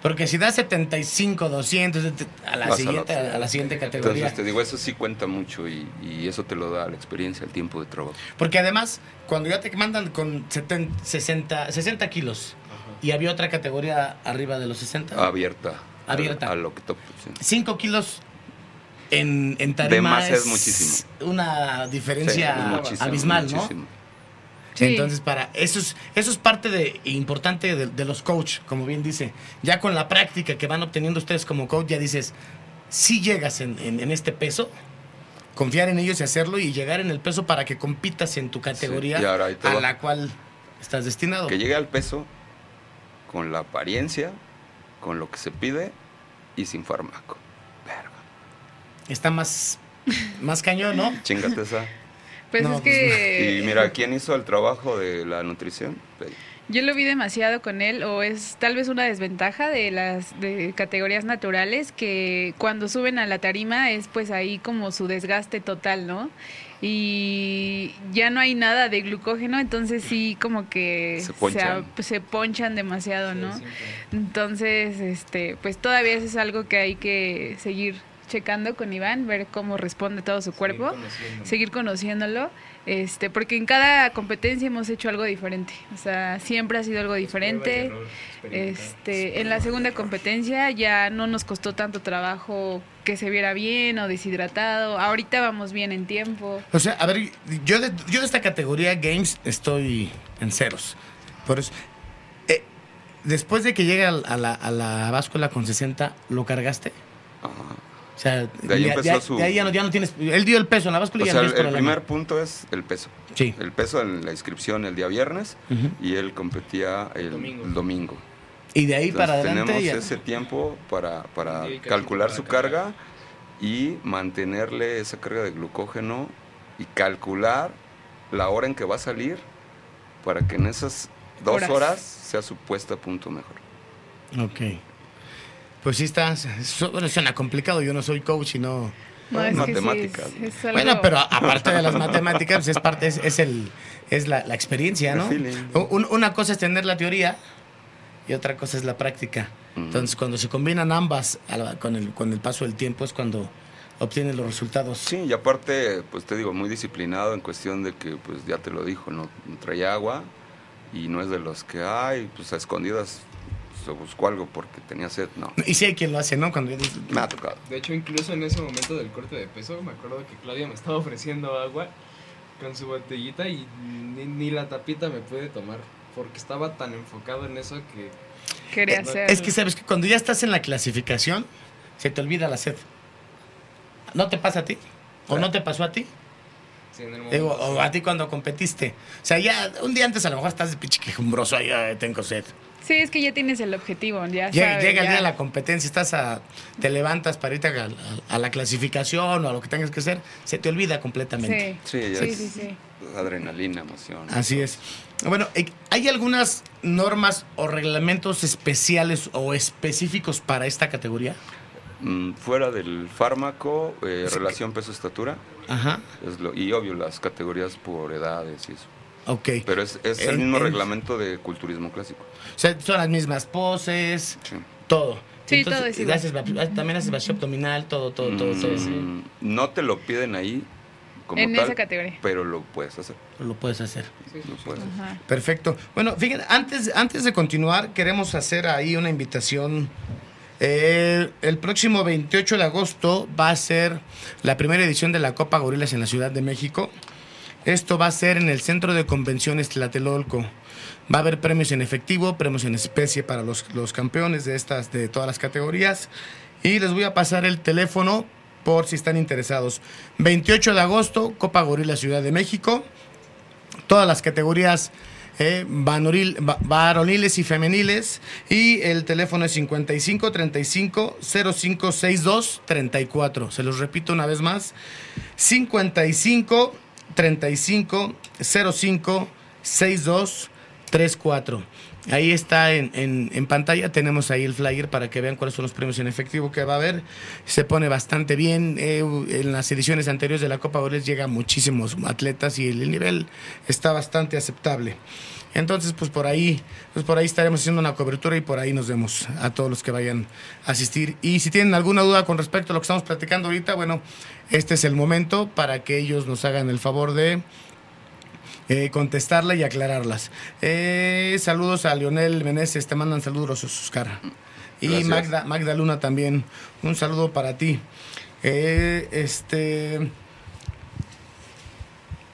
Porque si das 75, 200 a la Vas a la siguiente, a la siguiente categoría. Entonces te digo, eso sí cuenta mucho y, y eso te lo da la experiencia, el tiempo de trabajo. Porque además, cuando ya te mandan con 70, 60, 60 kilos y había otra categoría arriba de los 60, Abierta. Abierta. A, a lo que tope. sí. 5 kilos en, en tarima De más es es muchísimo. una Sí, diferencia es muchísimo, abismal, ¿no? Sí. Entonces, para eso es, eso es parte de, importante de, de los coach, como bien dice. Ya con la práctica que van obteniendo ustedes como coach, ya dices, si llegas en, en- en este peso, confiar en ellos y hacerlo y llegar en el peso para que compitas en tu categoría Sí, a va. la cual estás destinado. Que llegue al peso con la apariencia, con lo que se pide y sin fármaco. Verga. Está más, más cañón, ¿no? Chingate esa. Pues No, es pues que Y mira, ¿quién hizo el trabajo de la nutrición? Yo lo vi demasiado con él o es tal vez una desventaja de las de categorías naturales que cuando suben a la tarima es pues ahí como su desgaste total, ¿no? Y ya no hay nada de glucógeno, entonces sí como que Se ponchan. a- se ponchan demasiado, ¿no? Siempre. Entonces, este, pues todavía eso es algo que hay que seguir checando con Iván, ver cómo responde todo su cuerpo, Seguir conociéndolo. seguir conociéndolo, este, porque en cada competencia hemos hecho algo diferente, o sea, siempre ha sido algo y diferente. error. Este, en la segunda competencia ya no nos costó tanto trabajo que se viera bien o deshidratado. Ahorita vamos bien en tiempo. O sea, a ver, yo de, yo de esta categoría Games estoy en ceros. Por eso. eh, después de que llegue al- a, la, a la báscula con 60, ¿lo cargaste? ajá. O sea, De ahí ya, empezó ya- su- de ahí ya no, ya no tienes. Él dio el peso en la báscula O y ya sea, no el, primer punto es el peso. Sí. El peso en la inscripción el día viernes Ujú. y él competía el Domingo. el domingo. Y de ahí Entonces, para adelante. tenemos ya- ese tiempo para, para calcular para su cargar. carga y mantenerle esa carga de glucógeno y calcular la hora en que va a salir para que en esas dos Horas. horas, sea su puesta a punto mejor. Ok. Pues sí está. suena complicado. Yo no soy coach y no. No, es sí, matemáticas, es- ¿no? es algo- Bueno, pero aparte de las matemáticas, pues es parte, es, es el, es la, la experiencia, ¿no? Feeling. Un- una cosa es tener la teoría y otra cosa es la práctica. Ujú. Entonces, cuando se combinan ambas la- con, el, con el paso del tiempo es cuando obtienen los resultados. Sí, y aparte, pues te digo, muy disciplinado en cuestión de que, pues ya te lo dijo, no, trae agua y no es de los que, ay, pues a escondidas se buscó algo porque tenía sed. No, Y sí hay quien lo hace, ¿no? Cuando me ha tocado. De hecho, incluso en ese momento del corte de peso, me acuerdo que Claudia me estaba ofreciendo agua con su botellita y ni, ni la tapita me pude tomar porque estaba tan enfocado en eso que quería Eh, hacer. Es que sabes que cuando ya estás en la clasificación, se te olvida la sed. ¿No te pasa a ti? ¿O no te pasó a ti? sí, en el momento Digo, o a ti cuando competiste. O sea, ya un día antes a lo mejor estás de pinche quejumbroso, ay, tengo sed. Sí, es que ya tienes el objetivo, ya Llega, sabes, llega el ya. día de la competencia, estás a, te levantas para irte a, a- a la clasificación o a lo que tengas que hacer, se te olvida completamente. Sí, Sí, ya sí, es sí, sí. adrenalina, emoción. Así es. Bueno, eh, ¿hay algunas normas o reglamentos especiales o específicos para esta categoría? Mm, fuera del fármaco, eh, relación peso-estatura, Ajá, es lo, y obvio las categorías por edades y eso. Ok. Pero es, es el mismo en- reglamento de culturismo clásico. O sea, son las mismas poses, Sí. todo. Sí, todo es igual. haces va- también haces vacío abdominal, todo, todo, todo, todo. Mm, No te lo piden ahí como En tal, esa categoría. pero lo puedes hacer. Lo puedes hacer. Sí, Lo puedes hacer. Perfecto. Bueno, fíjense, antes, antes de continuar, queremos hacer ahí una invitación. Eh, el próximo 28 de agosto va a ser la primera edición de la Copa Gorilas en la Ciudad de México. Esto va a ser en el Centro de Convenciones Tlatelolco. Va a haber premios en efectivo, premios en especie para los, los campeones de estas, de todas las categorías. Y les voy a pasar el teléfono por si están interesados. 28 de agosto, Copa Gorila Ciudad de México todas las categorías eh, varoniles y femeniles. Y el teléfono es 55 35 05 62 34. Se los repito una vez más: 55 35 05 62 34. Ahí está en, en- pantalla, tenemos ahí el flyer para que vean cuáles son los premios en efectivo que va a haber. Se pone bastante bien. eh, en las ediciones anteriores de la Copa Goles llega muchísimos atletas y el nivel está bastante aceptable. Entonces, pues por ahí, pues por ahí estaremos haciendo una cobertura y por ahí nos vemos a todos los que vayan a asistir. Y si tienen alguna duda con respecto a lo que estamos platicando ahorita, bueno, este es el momento para que ellos nos hagan el favor de eh, contestarla y aclararlas. Eh, saludos a Lionel Meneses, te mandan saludos, Oscar. Y Gracias. Magda, Magda Luna también, un saludo para ti. Eh, este.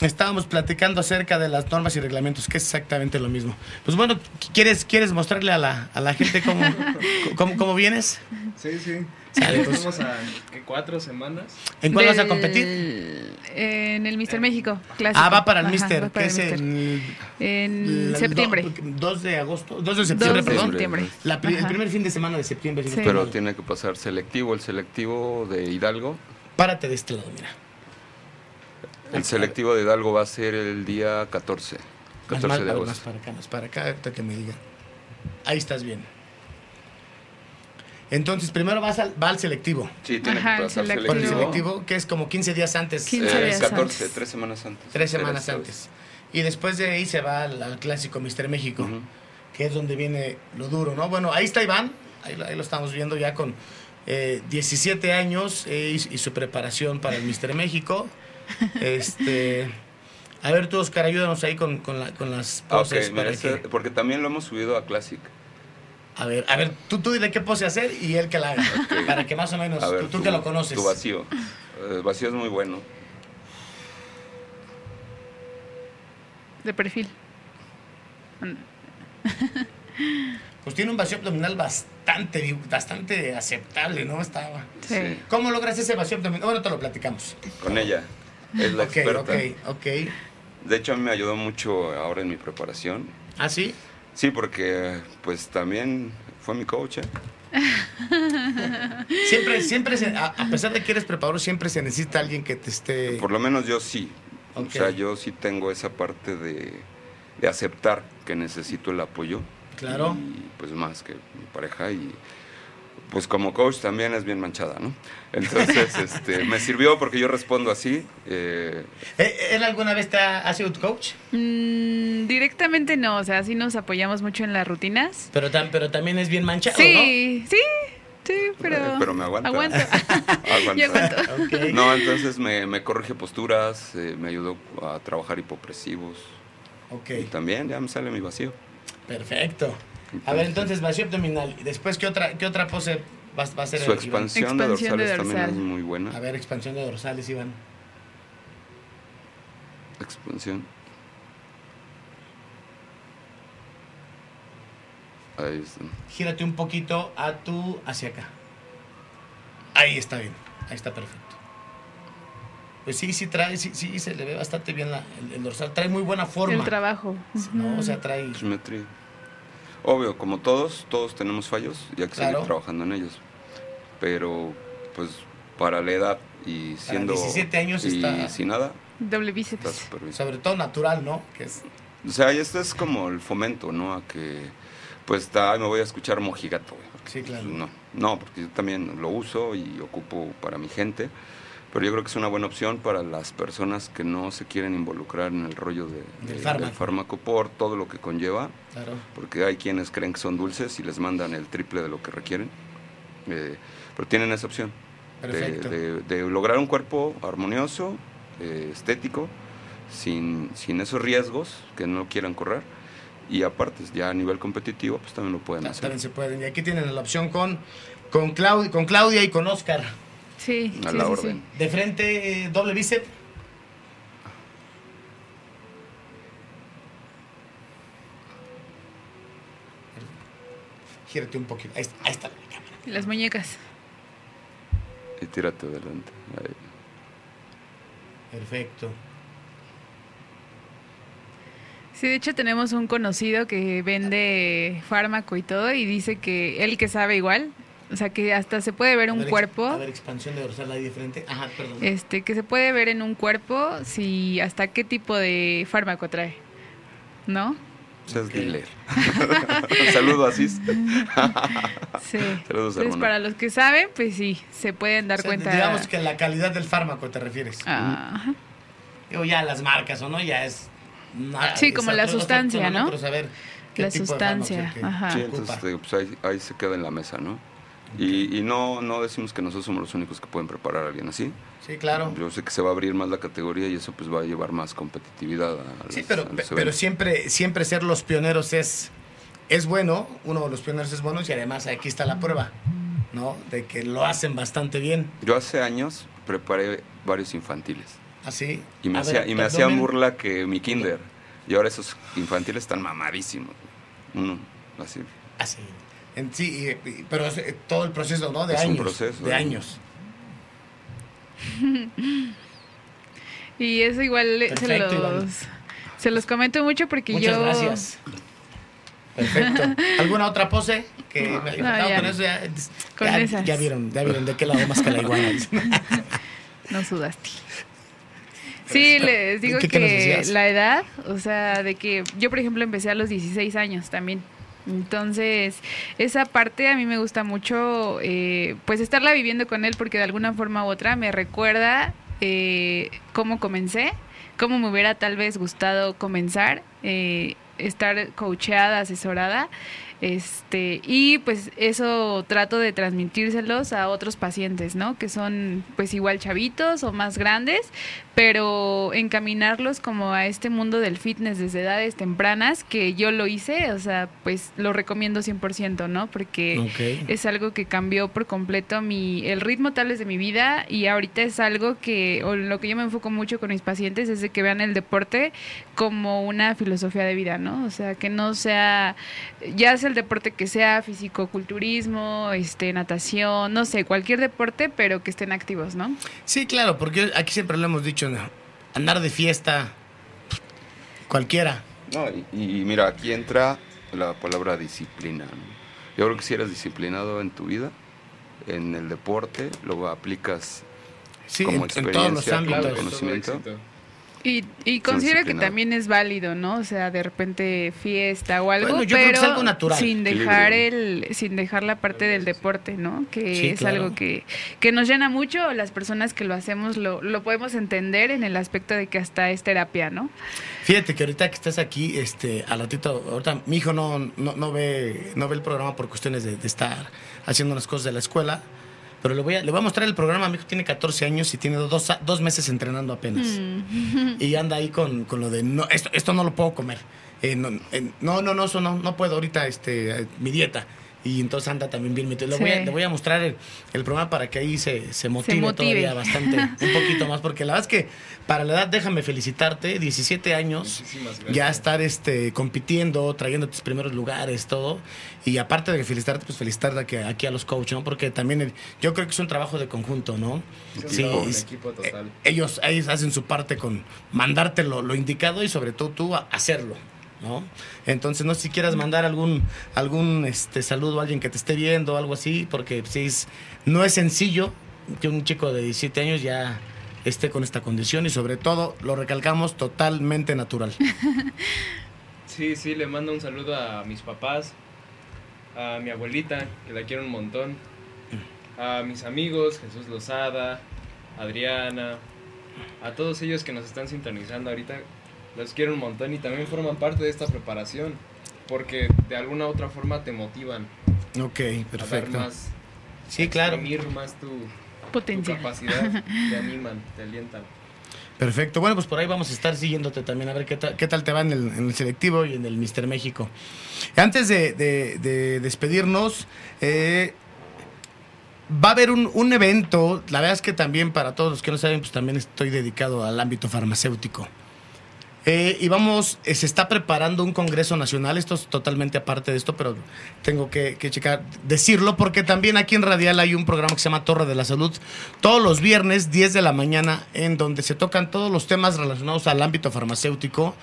Estábamos platicando acerca de las normas y reglamentos, que es exactamente lo mismo. Pues bueno, ¿quieres, quieres mostrarle a la, a la gente cómo, cómo, cómo vienes? Sí, sí. Sale, pues. Estamos a ¿qué, cuatro semanas. ¿En cuál vas a Del- competir? En el Mister México. Clásico. Ah, va para el Mister, que para es el Mister. el, En el septiembre. do- 2 de agosto, 2 de 2 septiembre, de perdón. septiembre. La el primer fin de semana de septiembre. Sí. Pero tiene que pasar selectivo. El selectivo de Hidalgo. Párate de este lado, mira. El selectivo de Hidalgo va a ser el día 14. Más, 14 más, de más agosto. para acá, más para acá, ahorita que me digan. Ahí estás bien. Entonces, primero vas al, va al selectivo. Sí, tiene Ajá, que el pasar selectivo. Por el selectivo. que es como 15 días antes. 15 eh, Eh, días 14, antes. tres semanas antes. Tres semanas antes. Y después de ahí se va al, al clásico Mister México, Ujú. que es donde viene lo duro, ¿no? Bueno, ahí está Iván, ahí, lo- ahí lo estamos viendo ya con eh, 17 años eh, y, y su preparación para el Mister México. Este, a ver tú, Oscar, ayúdanos ahí con, con, la- con las poses mira, para ese- que- porque también lo hemos subido a Classic. A ver, a ver, tú, tú dile qué pose hacer y él que la haga. Para que más o menos, ver, tú, tú que lo conoces. Tu vacío. El vacío es muy bueno. De perfil. Pues tiene un vacío abdominal bastante, bastante aceptable, ¿no? Estaba. Sí. ¿Cómo logras ese vacío abdominal? Bueno, te lo platicamos. Con ella. Es la ok, experta. ok, ok. De hecho, a mí me ayudó mucho ahora en mi preparación. ¿Ah, sí? Sí, porque pues también fue mi coach. ¿eh? Siempre, siempre, se- a, a pesar de que eres preparador, siempre se necesita alguien que te esté... Por lo menos yo sí. O sea, yo sí tengo esa parte de, de aceptar que necesito el apoyo. Claro. Y pues más que mi pareja y pues como coach también es bien manchada, ¿no? Entonces, este, me sirvió porque yo respondo así. eh, ¿Eh, ¿Él alguna vez te ha, ha sido tu coach? Mm, directamente no, o sea, sí nos apoyamos mucho en las rutinas. Pero, tam- pero también es bien manchado, Sí, sí, sí, pero. Eh, pero me aguanta. Aguanto. Aguanta. Yo aguanto. ¿no? Entonces me, me corrige posturas, eh, me ayudó a trabajar hipopresivos. Ok, Y también ya me sale mi vacío. perfecto. A ver, entonces, vacío abdominal. ¿Y después qué otra, qué otra pose va, va a ser? Su Iván? expansión, de Expansión de dorsales también dorsal. es muy buena. A ver, expansión de dorsales, Iván. Expansión. Ahí está. Gírate un poquito a tu hacia acá. Ahí está bien. Ahí está perfecto. Pues sí, sí trae, sí, sí se le ve bastante bien la- el, el dorsal. Trae muy buena forma. El trabajo. ¿no? O sea, trae. Simetría. Obvio, como todos, todos tenemos fallos y hay que Claro. seguir trabajando en ellos. Pero, pues, para la edad y siendo... 17 años y está- sin nada, Doble está bíceps. súper bien. Sobre todo natural, ¿no? Que es. O sea, y esto es como el fomento, ¿no? A que, pues, está, me voy a escuchar mojigato, güey. Sí, claro. No, no, porque yo también lo uso y ocupo para mi gente, pero yo creo que es una buena opción para las personas que no se quieren involucrar en el rollo de, Del de- fármaco. del fármaco por todo lo que conlleva, Claro. porque hay quienes creen que son dulces y les mandan el triple de lo que requieren, eh, pero tienen esa opción de, de- de lograr un cuerpo armonioso, eh, estético, sin, sin esos riesgos que no quieran correr. Y aparte, ya a nivel competitivo, pues también lo pueden hacer. También se pueden. Y aquí tienen la opción con, con, con Claudia y con Oscar. Sí, A sí, la sí, orden. sí. De frente, eh, doble bíceps. Gírate un poquito. Ahí está, ahí está la cámara. Y Las muñecas. Y tírate adelante. Ahí. Perfecto. Sí, de hecho tenemos un conocido que vende fármaco y todo y dice que él que sabe igual, o sea que hasta se puede ver A un ver, cuerpo, A ver, expansión de dorsal ahí de frente. Ajá, perdón. este que se puede ver en un cuerpo si hasta qué tipo de fármaco trae, ¿no? Ok. dealer. Saludo Asís. Sí. Saludos, Entonces para los que saben, pues sí, se pueden dar O sea, cuenta. Digamos que la calidad del fármaco te refieres. Ajá. Digo, ya las marcas o no, ya es. Sí, es como la sustancia, ¿no? Saber La es sustancia, que ajá. Sí, entonces pues ahí, ahí se queda en la mesa, ¿no? Y, y no, no decimos que nosotros somos los únicos que pueden preparar a alguien así. Sí, claro. Yo sé que se va a abrir más la categoría y eso pues va a llevar más competitividad a Sí, los- pero, a los pero siempre, siempre ser los pioneros es, es bueno, uno de los pioneros es bueno y además aquí está la prueba, ¿no? De que lo hacen bastante bien. Yo hace años preparé varios infantiles. Así. Y me, A hacía, ver, y me hacían burla que mi kinder. Y ahora esos infantiles están mamadísimos. Uno, así. Así. En sí, y- y- pero es, eh, todo el proceso, ¿no? De Es un años. proceso, de ¿eh? años. Y eso igual le- se Perfecto, los, Iván. se los comento mucho porque Muchas yo... gracias. Perfecto. ¿Alguna otra pose? Que me- No, ya. con eso ya, Con ya- esas. ya vieron, ya vieron de qué lado más que la iguana. No sudaste. Sí, les digo ¿Qué- qué que la edad, o sea, de que yo, por ejemplo, empecé a los 16 años también. Entonces, esa parte a mí me gusta mucho, eh, pues estarla viviendo con él porque de alguna forma u otra me recuerda eh, cómo comencé, cómo me hubiera tal vez gustado comenzar, eh, estar coacheada, asesorada. Este, y pues eso trato de transmitírselos a otros pacientes, ¿no? Que son pues igual chavitos o más grandes, pero encaminarlos como a este mundo del fitness desde edades tempranas, que yo lo hice, o sea, pues lo recomiendo 100%, ¿no? Porque es algo que cambió por completo mi el ritmo tal vez de mi vida y ahorita es algo que o lo que yo me enfoco mucho con mis pacientes es de que vean el deporte como una filosofía de vida, ¿no? O sea, que no sea ya sea el deporte que sea fisicoculturismo, este natación, no sé, cualquier deporte, pero que estén activos, ¿no? Sí, claro, porque aquí siempre lo hemos dicho, ¿no? andar de fiesta, cualquiera. No, y, y mira, aquí entra la palabra disciplina. ¿no? Yo creo que si eres disciplinado en tu vida, en el deporte, lo aplicas Sí, Como en, en todos los experiencia, ámbitos. como conocimiento. éxito. Y, y considero que también es válido, ¿no? O sea, de repente fiesta o algo, Bueno, yo creo que pero es algo natural. sin dejar el, sin dejar la parte del deporte, ¿no? Que Sí, es claro. algo que, que nos llena mucho. Las personas que lo hacemos lo, lo podemos entender en el aspecto de que hasta es terapia, ¿no? Fíjate que ahorita que estás aquí, este, al ratito, ahorita mi hijo no, no, no ve, no ve el programa por cuestiones de, de estar haciendo unas cosas de la escuela. Pero le voy, a, le voy a mostrar el programa. Mi hijo tiene 14 años y tiene dos, dos meses entrenando apenas. Mm. Y anda ahí con, con lo de, no, esto, esto no lo puedo comer. Eh, no, eh, no, no, no, eso no, no puedo ahorita, este, eh, mi dieta. Y entonces anda también bien metido. Le, voy, a, Sí. le voy a mostrar el, el programa para que ahí se, se motive, motive. todavía bastante, un poquito más. Porque la verdad es que para la edad, déjame felicitarte, 17 años ya estar este compitiendo, trayendo tus primeros lugares, todo. Y aparte de felicitarte, pues felicitarte aquí, aquí a los coaches, ¿no? Porque también el- yo creo que es un trabajo de conjunto, ¿no? Sí, trabajo en es- equipo total. eh, ellos, ellos hacen su parte con mandarte lo, lo indicado y sobre todo tú a hacerlo, ¿no? Entonces, no sé si quieras mandar algún, algún este, saludo a alguien que te esté viendo o algo así, porque sí es, no es sencillo que un chico de 17 años ya esté con esta condición y sobre todo, lo recalcamos, totalmente natural. Sí, sí, le mando un saludo a mis papás, a mi abuelita, que la quiero un montón, a mis amigos, Jesús Lozada, Adriana, a todos ellos que nos están sintonizando ahorita, los quiero un montón y también forman parte de esta preparación, porque de alguna u otra forma te motivan Ok, a dar perfecto. más, Sí, claro. más tu, tu Potencial. capacidad, te animan, te alientan. Perfecto. Bueno, pues por ahí vamos a estar siguiéndote también, a ver qué tal, qué tal te va en el, en el selectivo y en el Mister México. Antes de, de- de despedirnos, eh, va a haber un, un evento, la verdad es que también para todos los que no saben, pues también estoy dedicado al ámbito farmacéutico. Eh, y vamos, eh, se está preparando un Congreso Nacional, esto es totalmente aparte de esto, pero tengo que, checar, decirlo, porque también aquí en Radial hay un programa que se llama Torre de la Salud, todos los viernes, 10 de la mañana, en donde se tocan todos los temas relacionados al ámbito farmacéutico,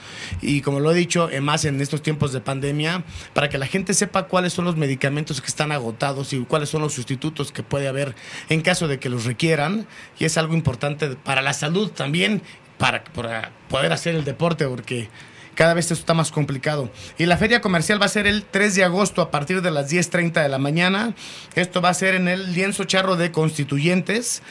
y como lo he dicho, eh, más en estos tiempos de pandemia, para que la gente sepa cuáles son los medicamentos que están agotados y cuáles son los sustitutos que puede haber en caso de que los requieran, y es algo importante para la salud también para, poder hacer el deporte, porque cada vez esto está más complicado. Y la feria comercial va a ser el 3 de agosto a partir de las 10.30 de la mañana. Esto va a ser en el lienzo charro de constituyentes.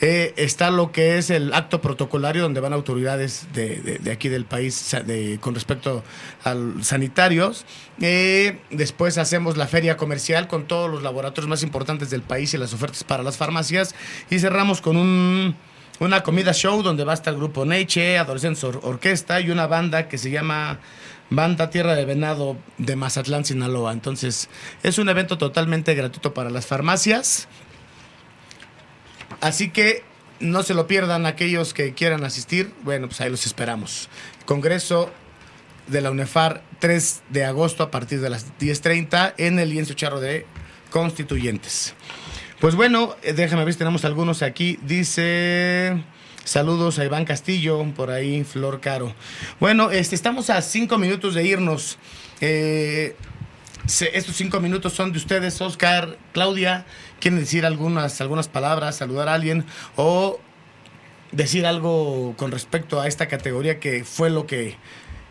Eh, está lo que es el acto protocolario donde van autoridades de, aquí del país con respecto a sanitarios. Eh, después hacemos la feria comercial con todos los laboratorios más importantes del país y las ofertas para las farmacias. Y cerramos con un, una comida show donde va a estar el grupo Neche, Adolescentes Or- Orquesta y una banda que se llama Banda Tierra de Venado de Mazatlán, Sinaloa. Entonces, es un evento totalmente gratuito para las farmacias. Así que no se lo pierdan aquellos que quieran asistir. Bueno, pues ahí los esperamos. Congreso de la UNEFAR 3 de agosto a partir de las 10.30 en el lienzo charro de constituyentes. Pues bueno, eh, déjame ver si tenemos algunos aquí. Dice... Saludos a Iván Castillo, por ahí, Flor Caro. Bueno, este, estamos a cinco minutos de irnos. Eh, estos cinco minutos son de ustedes, Oscar, Claudia. ¿Quieren decir algunas, algunas palabras, saludar a alguien o decir algo con respecto a esta categoría que fue lo que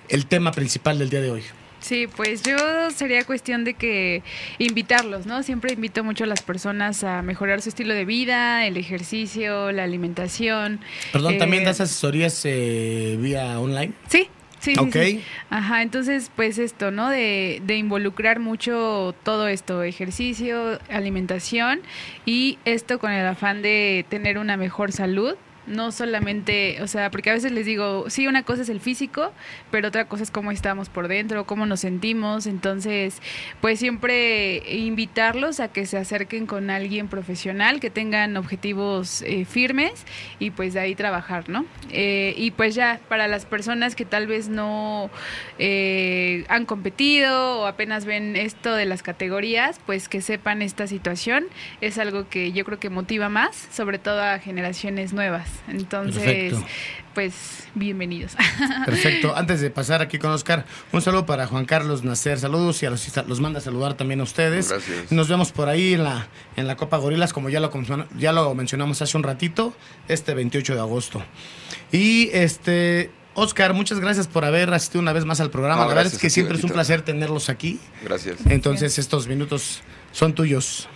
el tema principal del día de hoy? Sí, pues yo sería cuestión de que invitarlos, ¿no? Siempre invito mucho a las personas a mejorar su estilo de vida, el ejercicio, la alimentación. Perdón, Eh, ¿también das asesorías eh, vía online? Sí, sí, sí, Ok. sí. Ajá, entonces pues esto, ¿no? De, de involucrar mucho todo esto, ejercicio, alimentación y esto con el afán de tener una mejor salud. No solamente, o sea, porque a veces les digo, sí, una cosa es el físico, pero otra cosa es cómo estamos por dentro, cómo nos sentimos. Entonces, pues siempre invitarlos a que se acerquen con alguien profesional, que tengan objetivos eh, firmes y pues de ahí trabajar, ¿no? Eh, y pues ya, para las personas que tal vez no eh, han competido o apenas ven esto de las categorías, pues que sepan esta situación. Es algo que yo creo que motiva más, sobre todo a generaciones nuevas. Entonces, Perfecto. pues bienvenidos. Perfecto. Antes de pasar aquí con Oscar, un saludo para Juan Carlos Nacer. Saludos y a los, los manda a saludar también a ustedes. Gracias. Nos vemos por ahí en la, en la Copa Gorilas, como ya lo, ya lo mencionamos hace un ratito, este 28 de agosto. Y este. Oscar, muchas gracias por haber asistido una vez más al programa. No, la verdad es que ti, siempre es un placer tenerlos aquí. Gracias. Entonces, estos minutos son tuyos.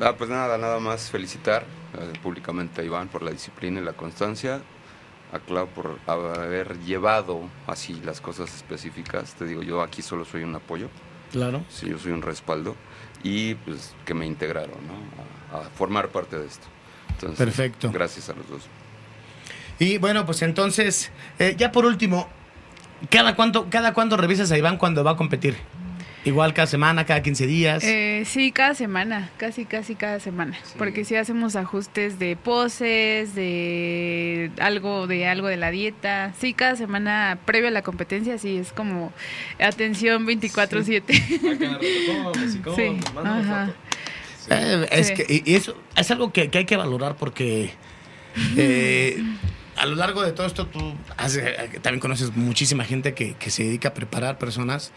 Ah, pues nada, nada más felicitar públicamente a Iván por la disciplina y la constancia, a Clau por haber llevado así las cosas específicas. Te digo, yo aquí solo soy un apoyo, Claro. sí, yo soy un respaldo y pues que me integraron ¿no? a, a formar parte de esto. Entonces, Perfecto. Gracias a los dos. Y bueno, pues entonces, eh, ya por último, ¿cada cuánto, ¿cada cuánto revisas a Iván cuando va a competir? Igual cada semana, cada 15 días. Eh, sí, cada semana, casi, casi cada semana, Sí. porque sí hacemos ajustes de poses, de algo, de algo de la dieta. Sí, cada semana previo a la competencia, sí es como atención 24/7. Acá, ¿cómo vamos? ¿Y cómo Sí. Sí. Eh, es Sí. que y- y eso es algo que, que hay que valorar porque eh, a lo largo de todo esto tú has- también conoces muchísima gente que, que se dedica a preparar personas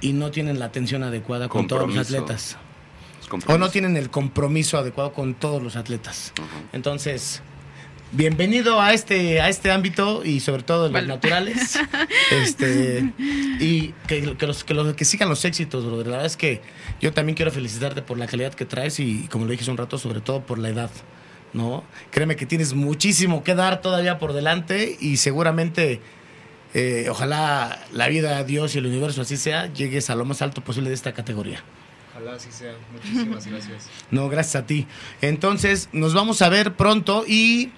y no tienen la atención adecuada con todos los atletas. O no tienen el compromiso adecuado con todos los atletas. Entonces, bienvenido a este, a este ámbito y sobre todo en los Vale. naturales. este, y que, que los, que, los, que sigan los éxitos, brother. La verdad es que yo también quiero felicitarte por la calidad que traes y, como lo dije hace un rato, sobre todo por la edad. ¿no? Créeme que tienes muchísimo que dar todavía por delante y seguramente, eh, ojalá la vida, Dios y el universo así sea, llegues a lo más alto posible de esta categoría. Ojalá así sea. Muchísimas gracias. No, gracias a ti. Entonces, nos vamos a ver pronto y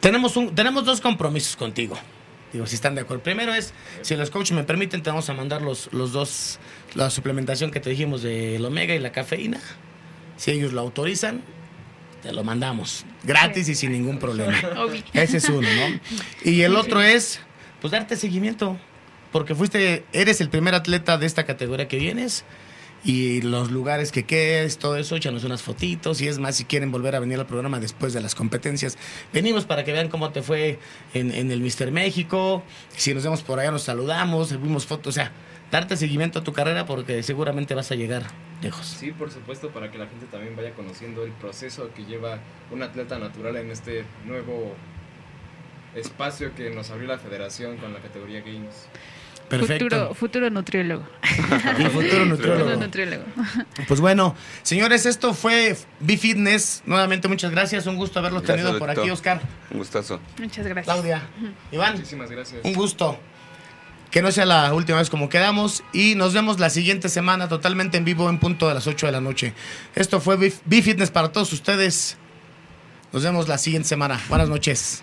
tenemos, un, tenemos dos compromisos contigo. Digo, si están de acuerdo. Primero es, si los coaches me permiten, te vamos a mandar los, los dos, la suplementación que te dijimos del omega y la cafeína. Si ellos lo autorizan, te lo mandamos. Gratis y sin ningún problema. Obvio. Ese es uno, ¿no? Y el otro es, pues darte seguimiento, porque fuiste, eres el primer atleta de esta categoría que vienes y los lugares que quedes, todo eso, échanos unas fotitos y es más, si quieren volver a venir al programa después de las competencias, venimos para que vean cómo te fue en, el Mister México, si nos vemos por allá nos saludamos, subimos fotos, o sea, darte seguimiento a tu carrera porque seguramente vas a llegar lejos. Sí, por supuesto, para que la gente también vaya conociendo el proceso que lleva un atleta natural en este nuevo espacio que nos abrió la federación con la categoría Games. Perfecto. Futuro, futuro nutriólogo. Y futuro nutriólogo. Futuro nutriólogo. Pues bueno, señores, esto fue B-Fitness. Nuevamente, muchas gracias. Un gusto haberlos Gracias, tenido por aquí, Oscar, Un gustazo. Muchas gracias. Claudia, Iván. Muchísimas gracias. Un gusto. Que no sea la última vez como quedamos. Y nos vemos la siguiente semana totalmente en vivo en punto de las 8 de la noche. Esto fue B- B-Fitness para todos ustedes. Nos vemos la siguiente semana. Buenas noches.